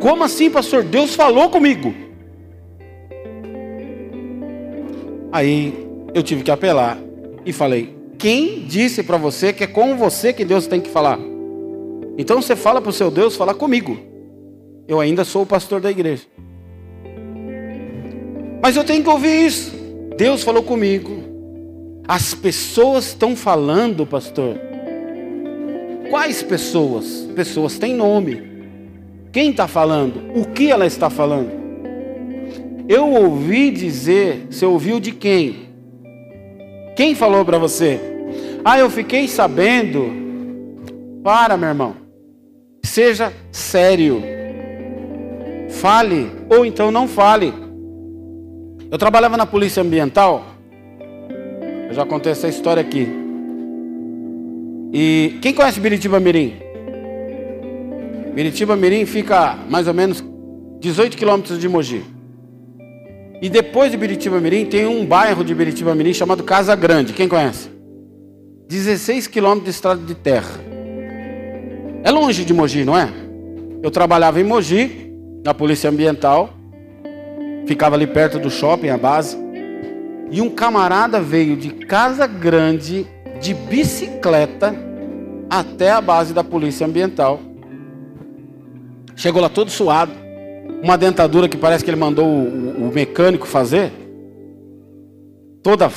Como assim, pastor? Deus falou comigo. Aí eu tive que apelar e falei: Quem disse para você que é com você que Deus tem que falar? Então você fala para o seu Deus falar comigo. Eu ainda sou o pastor da igreja. Mas eu tenho que ouvir isso. Deus falou comigo. As pessoas estão falando, pastor. Quais pessoas? Pessoas têm nome. Quem está falando? O que ela está falando? Eu ouvi dizer, você ouviu de quem? Quem falou para você? Ah, eu fiquei sabendo. Para, meu irmão. Seja sério. Fale, ou então não fale. Eu trabalhava na polícia ambiental. Eu já contei essa história aqui. E quem conhece Biritiba Mirim? Biritiba Mirim fica mais ou menos 18 quilômetros de Mogi. E depois de Biritiba Mirim tem um bairro de Biritiba Mirim chamado Casa Grande. Quem conhece? 16 quilômetros de estrada de terra. É longe de Mogi, não é? Eu trabalhava em Mogi, na Polícia Ambiental. Ficava ali perto do shopping, a base. E um camarada veio de Casa Grande de bicicleta até a base da Polícia Ambiental. Chegou lá todo suado, uma dentadura que parece que ele mandou o, o mecânico fazer, toda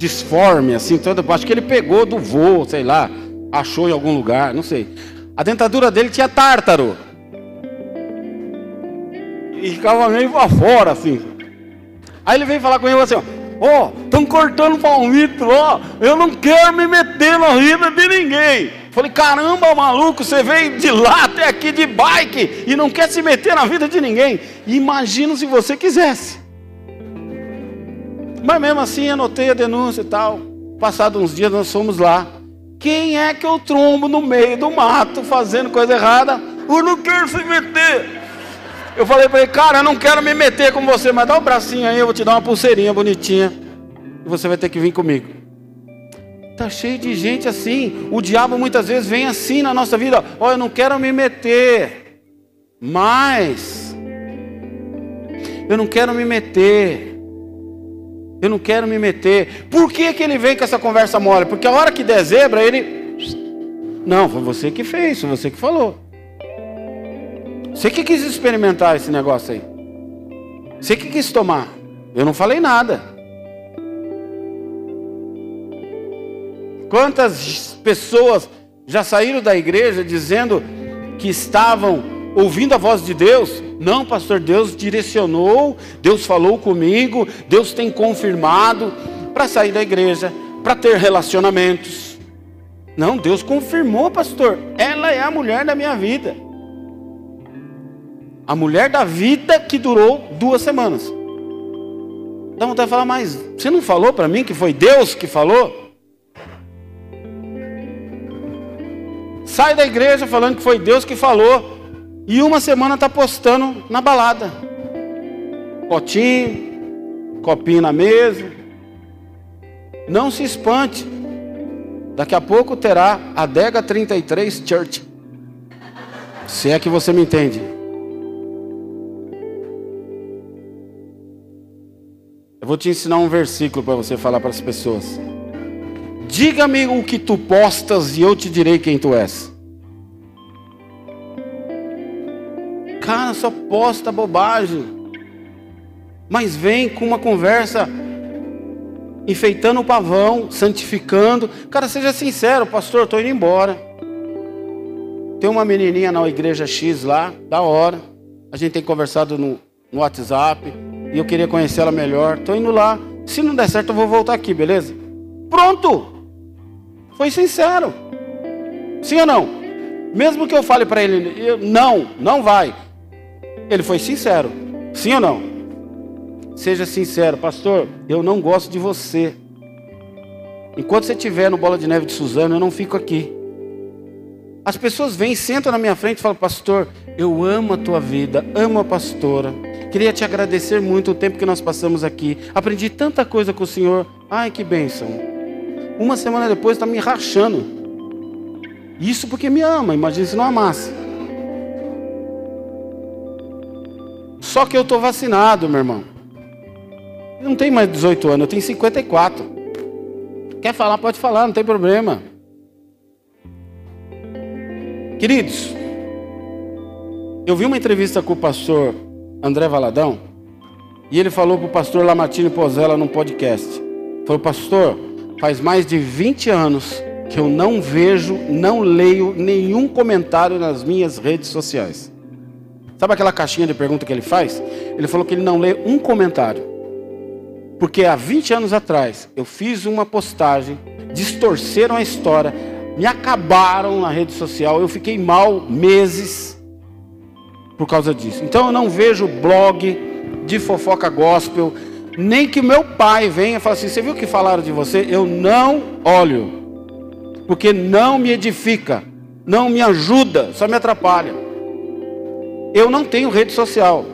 disforme, assim, toda. Acho que ele pegou do voo, sei lá, achou em algum lugar, não sei. A dentadura dele tinha tártaro. E ficava meio fora, assim. Aí ele veio falar comigo assim, ó. Ó, oh, estão cortando palmito, ó. Eu não quero me meter na vida de ninguém. Falei, caramba, maluco, você veio de lá até aqui de bike e não quer se meter na vida de ninguém. Imagina se você quisesse. Mas mesmo assim, anotei a denúncia e tal. Passados uns dias, nós fomos lá. Quem é que eu trombo no meio do mato fazendo coisa errada? Eu não quero se meter. Eu falei para ele, cara, eu não quero me meter com você, mas dá um bracinho aí, eu vou te dar uma pulseirinha bonitinha. E você vai ter que vir comigo. Tá cheio de gente assim. O diabo muitas vezes vem assim na nossa vida. Ó, oh, eu não quero me meter. Mas eu não quero me meter. Eu não quero me meter. Por que, que ele vem com essa conversa mole? Porque a hora que der zebra, ele. Não, foi você que fez, foi você que falou. Você que quis experimentar esse negócio aí. Você que quis tomar. Eu não falei nada. Quantas pessoas já saíram da igreja dizendo que estavam ouvindo a voz de Deus? Não, pastor, Deus direcionou, Deus falou comigo, Deus tem confirmado para sair da igreja, para ter relacionamentos. Não, Deus confirmou, pastor. Ela é a mulher da minha vida. A mulher da vida que durou duas semanas. Dá vontade de falar, mas você não falou para mim que foi Deus que falou? Sai da igreja falando que foi Deus que falou. E uma semana está postando na balada. Potinho, copinho na mesa. Não se espante. Daqui a pouco terá a Dega 33 Church. Se é que você me entende. Vou te ensinar um versículo para você falar para as pessoas. Diga-me o que tu postas e eu te direi quem tu és. Cara, só posta bobagem. Mas vem com uma conversa enfeitando o pavão, santificando. Cara, seja sincero, pastor, estou indo embora. Tem uma menininha na igreja X lá, da hora. A gente tem conversado no, no WhatsApp e eu queria conhecer ela melhor. Estou indo lá. Se não der certo, eu vou voltar aqui, beleza? Pronto! Foi sincero. Sim ou não? Mesmo que eu fale para ele, eu, não, não vai. Ele foi sincero. Sim ou não? Seja sincero, pastor, eu não gosto de você. Enquanto você estiver no Bola de Neve de Suzano, eu não fico aqui. As pessoas vêm, sentam na minha frente e falam, pastor, eu amo a tua vida, amo a pastora, Queria te agradecer muito o tempo que nós passamos aqui. Aprendi tanta coisa com o Senhor. Ai, que bênção. Uma semana depois está me rachando. Isso porque me ama. Imagina se não amasse. Só que eu estou vacinado, meu irmão. Eu não tenho mais 18 anos, eu tenho 54. Quer falar, pode falar, não tem problema. Queridos, eu vi uma entrevista com o pastor André Valadão e ele falou para o pastor Lamartine Pozella num podcast. Falou, pastor, faz mais de 20 anos que eu não vejo, não leio nenhum comentário nas minhas redes sociais. Sabe aquela caixinha de pergunta que ele faz? Ele falou que ele não lê um comentário. Porque há 20 anos atrás eu fiz uma postagem, distorceram a história, me acabaram na rede social, eu fiquei mal meses por causa disso. Então eu não vejo blog de fofoca gospel, nem que meu pai venha e fale assim: você viu o que falaram de você? Eu não olho, porque não me edifica, não me ajuda, só me atrapalha. Eu não tenho rede social,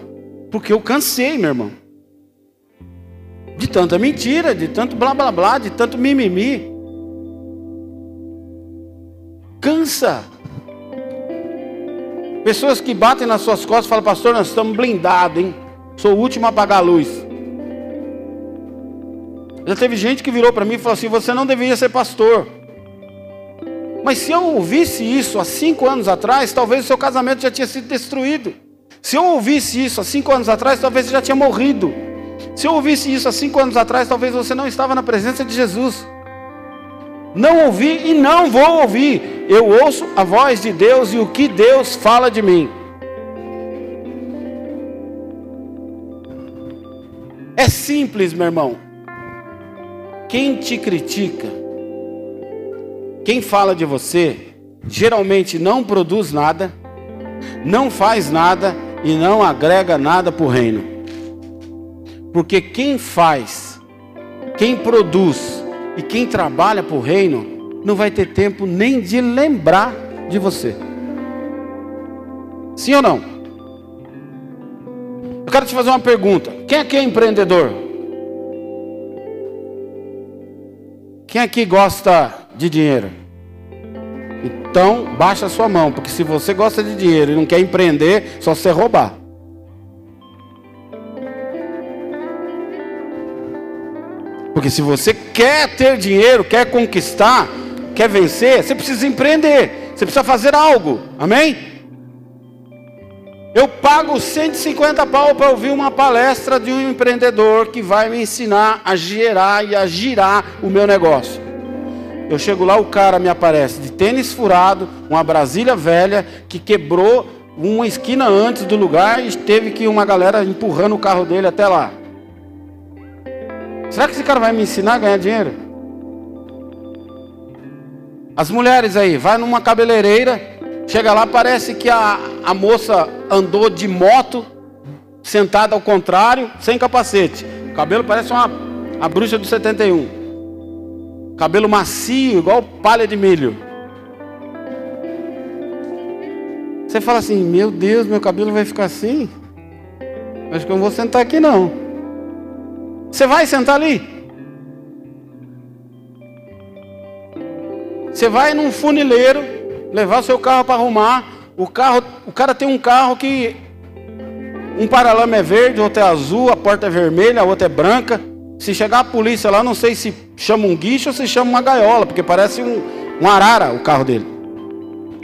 porque eu cansei, meu irmão. De tanta mentira, de tanto blá blá blá, de tanto mimimi. Cansa. Pessoas que batem nas suas costas e falam, pastor, nós estamos blindados, hein? Sou o último a apagar a luz. Já teve gente que virou para mim e falou assim: você não deveria ser pastor. Mas se eu ouvisse isso há cinco anos atrás, talvez o seu casamento já tinha sido destruído. Se eu ouvisse isso há cinco anos atrás, talvez você já tinha morrido. Se eu ouvisse isso há cinco anos atrás, talvez você não estava na presença de Jesus. Não ouvi e não vou ouvir. Eu ouço a voz de Deus e o que Deus fala de mim. É simples, meu irmão. Quem te critica, quem fala de você, geralmente não produz nada, não faz nada e não agrega nada para o reino. Porque quem faz, quem produz, e quem trabalha para o reino não vai ter tempo nem de lembrar de você. Sim ou não? Eu quero te fazer uma pergunta. Quem aqui é empreendedor? Quem aqui gosta de dinheiro? Então, baixa a sua mão, porque se você gosta de dinheiro e não quer empreender, só você roubar. Porque se você quer ter dinheiro, quer conquistar, quer vencer, você precisa empreender, você precisa fazer algo, amém? Eu pago 150 pau para ouvir uma palestra de um empreendedor que vai me ensinar a gerar e a girar o meu negócio. Eu chego lá, o cara me aparece de tênis furado, uma Brasília velha que quebrou uma esquina antes do lugar e teve que uma galera empurrando o carro dele até lá. Será que esse cara vai me ensinar a ganhar dinheiro? As mulheres aí, vai numa cabeleireira, chega lá, parece que a, a moça andou de moto, sentada ao contrário, sem capacete. O cabelo parece uma a bruxa do 71. Cabelo macio, igual palha de milho. Você fala assim: Meu Deus, meu cabelo vai ficar assim? Acho que eu não vou sentar aqui não. Você vai sentar ali? Você vai num funileiro, levar seu carro para arrumar. O carro, o cara tem um carro que um paralama é verde, outro é azul, a porta é vermelha, a outra é branca. Se chegar a polícia lá, não sei se chama um guicho ou se chama uma gaiola, porque parece um, um arara o carro dele.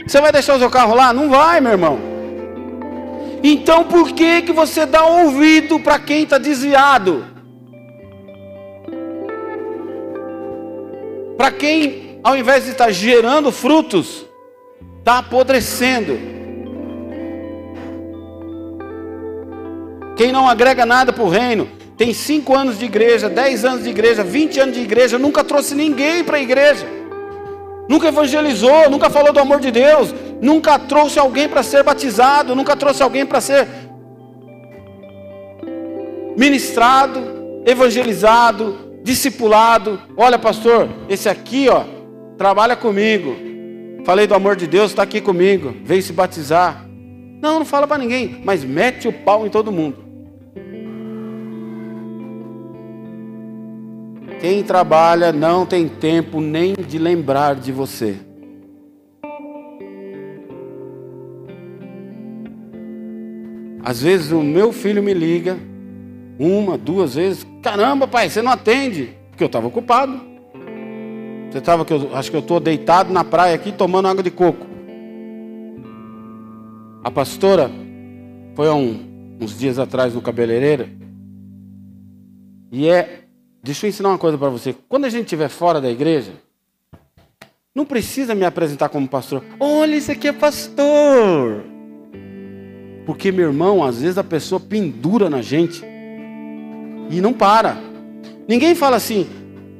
Você vai deixar o seu carro lá? Não vai, meu irmão. Então por que, que você dá ouvido para quem está desviado? Para quem, ao invés de estar gerando frutos, está apodrecendo. Quem não agrega nada para o reino, tem cinco anos de igreja, dez anos de igreja, vinte anos de igreja, nunca trouxe ninguém para a igreja, nunca evangelizou, nunca falou do amor de Deus, nunca trouxe alguém para ser batizado, nunca trouxe alguém para ser ministrado, evangelizado, discipulado. Olha, pastor, esse aqui, ó, trabalha comigo. Falei do amor de Deus, está aqui comigo. Veio se batizar. Não, não fala para ninguém, mas mete o pau em todo mundo. Quem trabalha não tem tempo nem de lembrar de você. Às vezes o meu filho me liga uma, duas vezes. Caramba, pai, você não atende. Porque eu estava ocupado. Você estava que eu acho que eu estou deitado na praia aqui tomando água de coco. A pastora foi há um, uns dias atrás no cabeleireiro. E é. Deixa eu ensinar uma coisa para você. Quando a gente estiver fora da igreja, não precisa me apresentar como pastor. Olha, esse aqui é pastor. Porque, meu irmão, às vezes a pessoa pendura na gente e não para. Ninguém fala assim: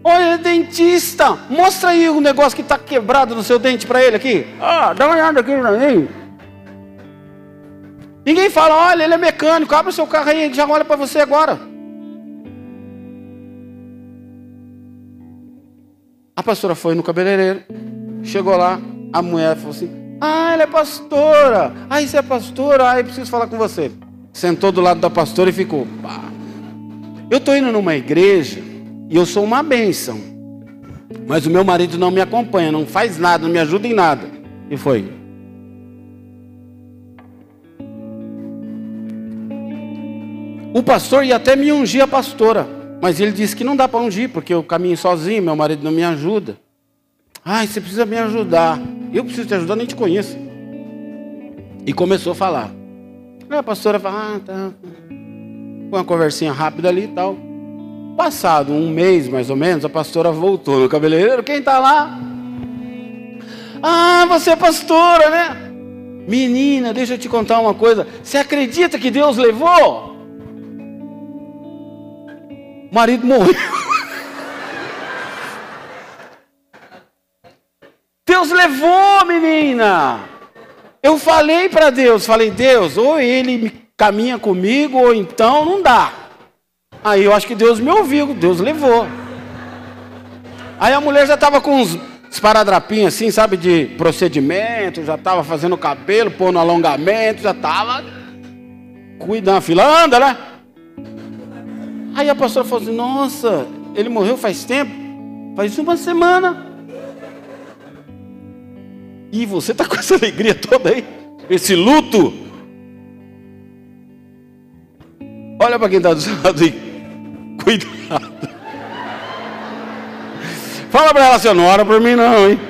Olha, dentista, mostra aí o negócio que está quebrado no seu dente para ele aqui. Ah, dá uma olhada aqui para mim. Ninguém fala: Olha, ele é mecânico, abre o seu carro aí, ele já olha para você agora. A pastora foi no cabeleireiro, chegou lá, a mulher falou assim: ah, ela é pastora. Ah, isso é pastora. Ah, eu preciso falar com você. Sentou do lado da pastora e ficou. Pá. Eu estou indo numa igreja e eu sou uma bênção. Mas o meu marido não me acompanha, não faz nada, não me ajuda em nada. E foi. O pastor ia até me ungir a pastora. Mas ele disse que não dá para ungir, porque eu caminho sozinho, meu marido não me ajuda. Ai, você precisa me ajudar. Eu preciso te ajudar, nem te conheço. E começou a falar. A pastora fala, ah, tá. Uma conversinha rápida ali e tal. Passado um mês mais ou menos, a pastora voltou no cabeleireiro. Quem está lá? Ah, você é pastora, né? Menina, deixa eu te contar uma coisa. Você acredita que Deus levou? O marido morreu. Deus levou, menina. Eu falei para Deus, falei, Deus, ou ele caminha comigo, ou então não dá. Aí eu acho que Deus me ouviu, Deus levou. Aí a mulher já estava com uns esparadrapinhos assim, sabe, de procedimento, já estava fazendo cabelo, pondo alongamento, já estava cuidando, a fila anda, né? Aí a pastora falou assim, nossa, ele morreu faz tempo? Faz uma semana. E você está com essa alegria toda aí? Esse luto? Olha para quem está do seu lado aí. Cuidado. Fala para ela assim, não ora por mim não, hein?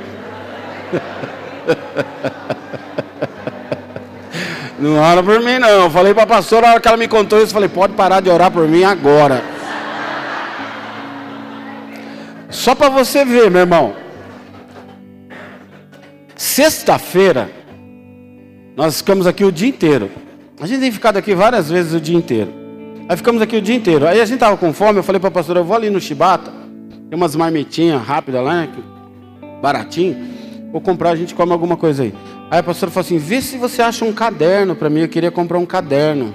Não ora por mim não. Falei para a pastora, na hora que ela me contou isso, eu falei, pode parar de orar por mim agora. Só para você ver, meu irmão. Sexta-feira, nós ficamos aqui o dia inteiro. A gente tem ficado aqui várias vezes o dia inteiro. Aí ficamos aqui o dia inteiro. Aí a gente estava com fome, eu falei para a pastora, eu vou ali no Chibata, tem umas marmitinhas rápidas lá, né? Baratinho. Vou comprar, a gente come alguma coisa aí. Aí a pastora falou assim: vê se você acha um caderno para mim. Eu queria comprar um caderno.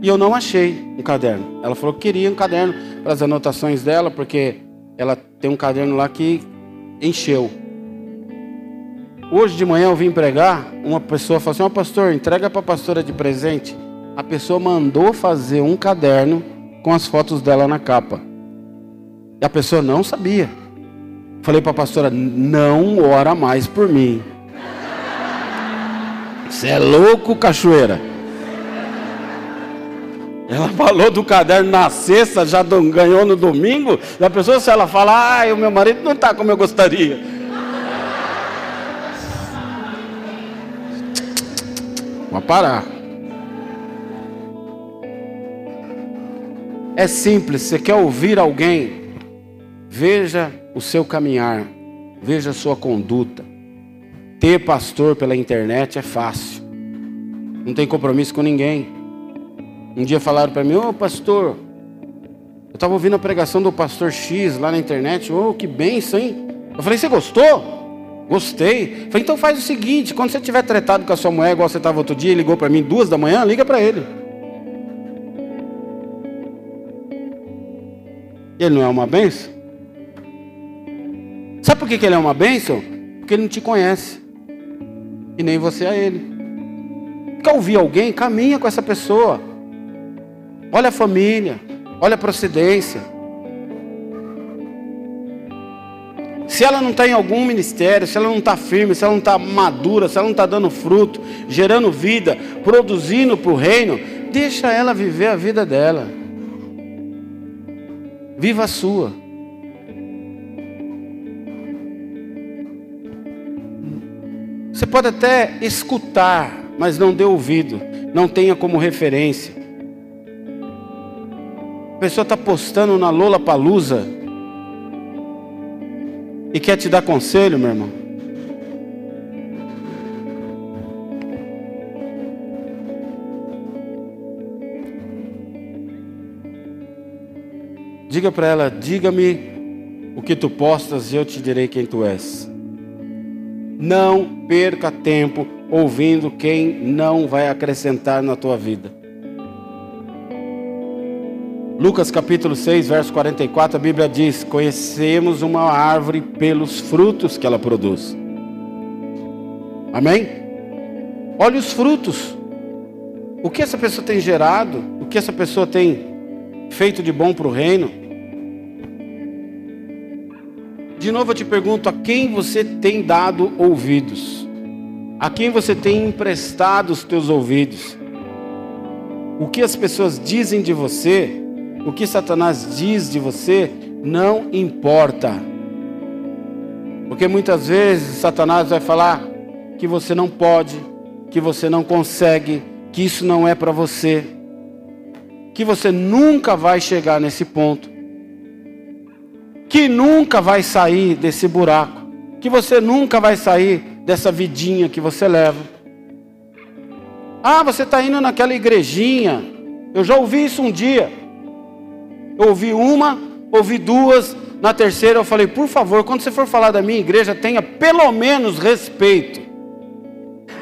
E eu não achei um caderno. Ela falou que queria um caderno para as anotações dela, porque ela tem um caderno lá que encheu. Hoje de manhã eu vim pregar, uma pessoa falou assim: Ó oh, pastor, entrega para a pastora de presente. A pessoa mandou fazer um caderno com as fotos dela na capa. E a pessoa não sabia. Falei para a pastora: não ora mais por mim. Você é louco, cachoeira. Ela falou do caderno na sexta, já ganhou no domingo. E a pessoa, se ela fala, ah, o meu marido não está como eu gostaria. Vamos parar. É simples, você quer ouvir alguém? Veja o seu caminhar, veja a sua conduta. Ter pastor pela internet é fácil, não tem compromisso com ninguém. Um dia falaram para mim: Ô oh, pastor, eu estava ouvindo a pregação do pastor X lá na internet, ô oh, que benção, hein? Eu falei: Você gostou? Gostei. Falei, então faz o seguinte: quando você tiver tretado com a sua mulher, igual você estava outro dia, ligou para mim duas da manhã, liga para ele. Ele não é uma benção? Sabe por que ele é uma benção? Porque ele não te conhece. E nem você a ele. Quer ouvir alguém? Caminha com essa pessoa. Olha a família. Olha a procedência. Se ela não está em algum ministério, se ela não está firme, se ela não está madura, se ela não está dando fruto, gerando vida, produzindo para o reino, deixa ela viver a vida dela. Viva a sua. Você pode até escutar, mas não dê ouvido, não tenha como referência. A pessoa está postando na Lola Palusa e quer te dar conselho, meu irmão. Diga para ela: diga-me o que tu postas e eu te direi quem tu és. Não perca tempo ouvindo quem não vai acrescentar na tua vida. Lucas capítulo 6, verso 44, a Bíblia diz: Conhecemos uma árvore pelos frutos que ela produz. Amém? Olha os frutos. O que essa pessoa tem gerado? O que essa pessoa tem feito de bom para o reino? De novo eu te pergunto: a quem você tem dado ouvidos? A quem você tem emprestado os teus ouvidos? O que as pessoas dizem de você o que Satanás diz de você não importa. Porque muitas vezes Satanás vai falar que você não pode, que você não consegue, que isso não é para você, que você nunca vai chegar nesse ponto, que nunca vai sair desse buraco, que você nunca vai sair dessa vidinha que você leva. Ah, você está indo naquela igrejinha. Eu já ouvi isso um dia. Eu ouvi uma, ouvi duas, na terceira eu falei, por favor, quando você for falar da minha igreja, tenha pelo menos respeito.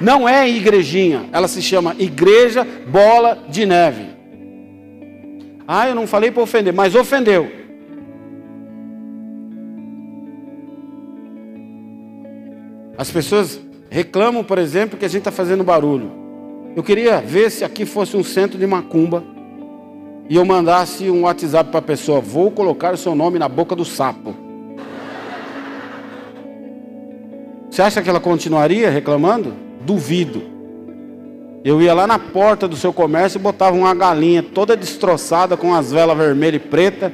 Não é igrejinha, ela se chama Igreja Bola de Neve. Ah, eu não falei para ofender, mas ofendeu. As pessoas reclamam, por exemplo, que a gente está fazendo barulho. Eu queria ver se aqui fosse um centro de macumba e eu mandasse um WhatsApp para a pessoa: Vou colocar o seu nome na boca do sapo. Você acha que ela continuaria reclamando? Duvido. Eu ia lá na porta do seu comércio e botava uma galinha toda destroçada com as velas vermelha e preta,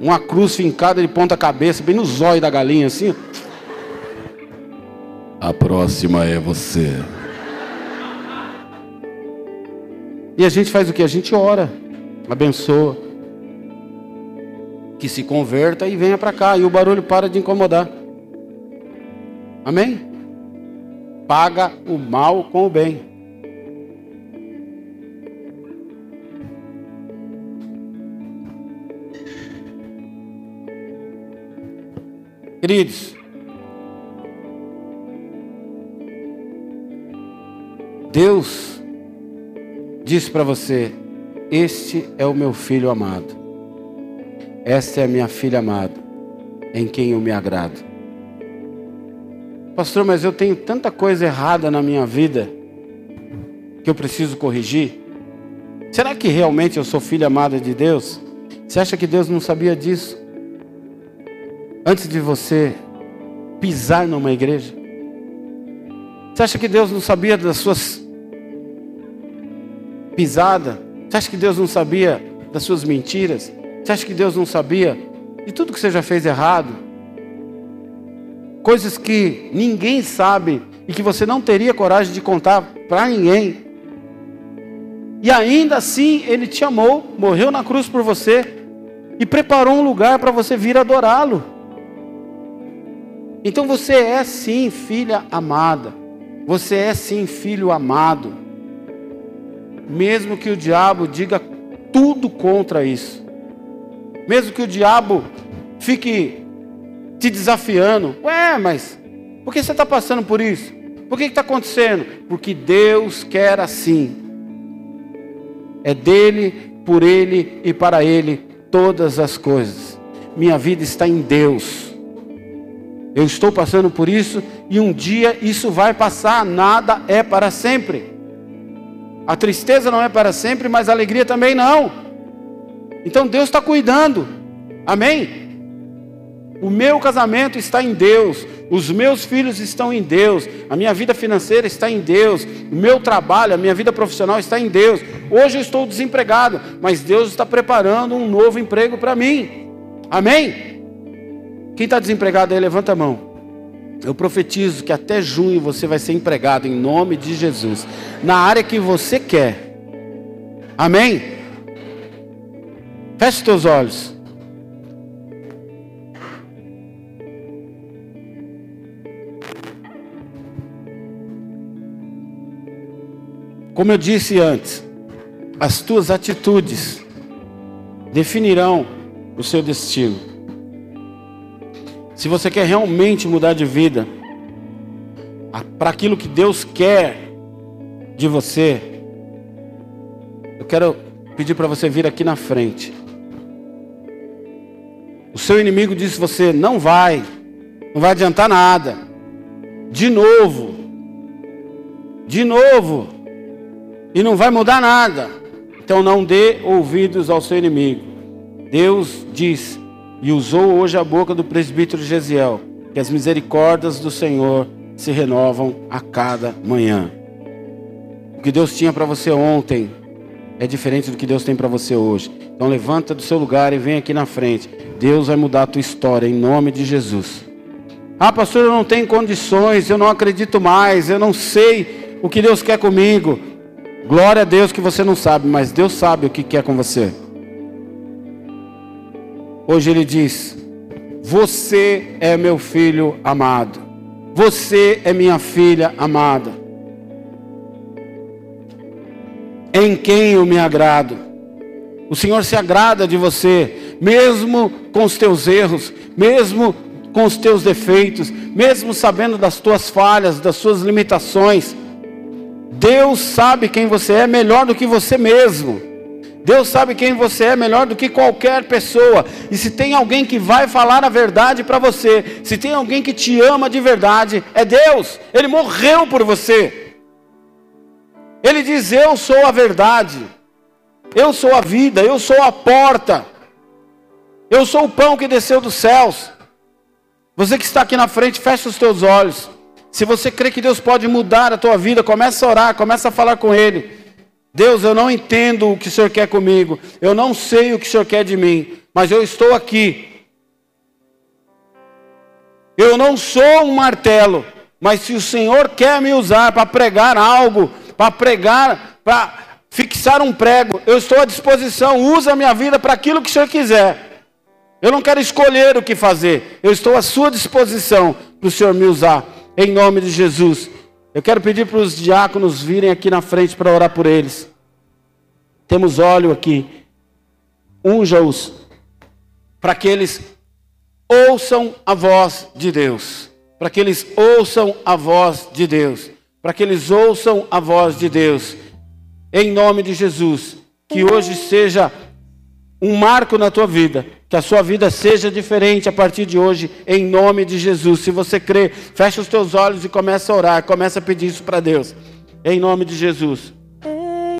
uma cruz fincada de ponta cabeça, bem no zóio da galinha assim. A próxima é você. E a gente faz o que? A gente ora, abençoa, que se converta e venha para cá, e o barulho para de incomodar. Amém? Paga o mal com o bem. Queridos, Deus disse para você: Este é o meu filho amado. Esta é a minha filha amada, em quem eu me agrado. Pastor, mas eu tenho tanta coisa errada na minha vida que eu preciso corrigir. Será que realmente eu sou filha amada de Deus? Você acha que Deus não sabia disso? Antes de você pisar numa igreja? Você acha que Deus não sabia das suas pisada? Você acha que Deus não sabia das suas mentiras? Você acha que Deus não sabia de tudo que você já fez errado? Coisas que ninguém sabe e que você não teria coragem de contar para ninguém. E ainda assim Ele te amou, morreu na cruz por você e preparou um lugar para você vir adorá-lo. Então você é sim filha amada. Você é sim filho amado mesmo que o diabo diga tudo contra isso, mesmo que o diabo fique te desafiando, ué, mas por que você está passando por isso? Por que está acontecendo? Porque Deus quer assim. É dele, por ele e para ele todas as coisas. Minha vida está em Deus. Eu estou passando por isso e um dia isso vai passar, nada é para sempre. A tristeza não é para sempre, mas a alegria também não. Então Deus está cuidando. Amém? O meu casamento está em Deus. Os meus filhos estão em Deus. A minha vida financeira está em Deus. O meu trabalho, a minha vida profissional está em Deus. Hoje eu estou desempregado, mas Deus está preparando um novo emprego para mim. Amém? Quem está desempregado aí, levanta a mão. Eu profetizo que até junho você vai ser empregado em nome de Jesus, na área que você quer. Amém? Feche teus olhos. Como eu disse antes, as tuas atitudes definirão o seu destino. Se você quer realmente mudar de vida, para aquilo que Deus quer de você, eu quero pedir para você vir aqui na frente. O seu inimigo disse: você não vai, não vai adiantar nada. De novo, de novo, e não vai mudar nada. Então não dê ouvidos ao seu inimigo. Deus diz e usou hoje a boca do presbítero Gesiel que as misericórdias do Senhor se renovam a cada manhã. O que Deus tinha para você ontem é diferente do que Deus tem para você hoje. Então levanta do seu lugar e vem aqui na frente. Deus vai mudar a tua história em nome de Jesus. Ah, pastor, eu não tenho condições, eu não acredito mais, eu não sei o que Deus quer comigo. Glória a Deus que você não sabe, mas Deus sabe o que quer com você. Hoje Ele diz: Você é meu filho amado, você é minha filha amada, em quem eu me agrado. O Senhor se agrada de você, mesmo com os teus erros, mesmo com os teus defeitos, mesmo sabendo das tuas falhas, das suas limitações. Deus sabe quem você é melhor do que você mesmo. Deus sabe quem você é melhor do que qualquer pessoa. E se tem alguém que vai falar a verdade para você, se tem alguém que te ama de verdade, é Deus. Ele morreu por você. Ele diz: Eu sou a verdade. Eu sou a vida, eu sou a porta. Eu sou o pão que desceu dos céus. Você que está aqui na frente, fecha os teus olhos. Se você crê que Deus pode mudar a tua vida, começa a orar, começa a falar com Ele. Deus, eu não entendo o que o Senhor quer comigo, eu não sei o que o Senhor quer de mim, mas eu estou aqui. Eu não sou um martelo, mas se o Senhor quer me usar para pregar algo, para pregar, para fixar um prego, eu estou à disposição, usa a minha vida para aquilo que o Senhor quiser. Eu não quero escolher o que fazer, eu estou à sua disposição para o Senhor me usar em nome de Jesus. Eu quero pedir para os diáconos virem aqui na frente para orar por eles. Temos óleo aqui. Unja-os para que eles ouçam a voz de Deus. Para que eles ouçam a voz de Deus. Para que eles ouçam a voz de Deus. Em nome de Jesus. Que hoje seja um marco na tua vida. Que a sua vida seja diferente a partir de hoje, em nome de Jesus. Se você crê, fecha os teus olhos e começa a orar, começa a pedir isso para Deus. Em nome de Jesus.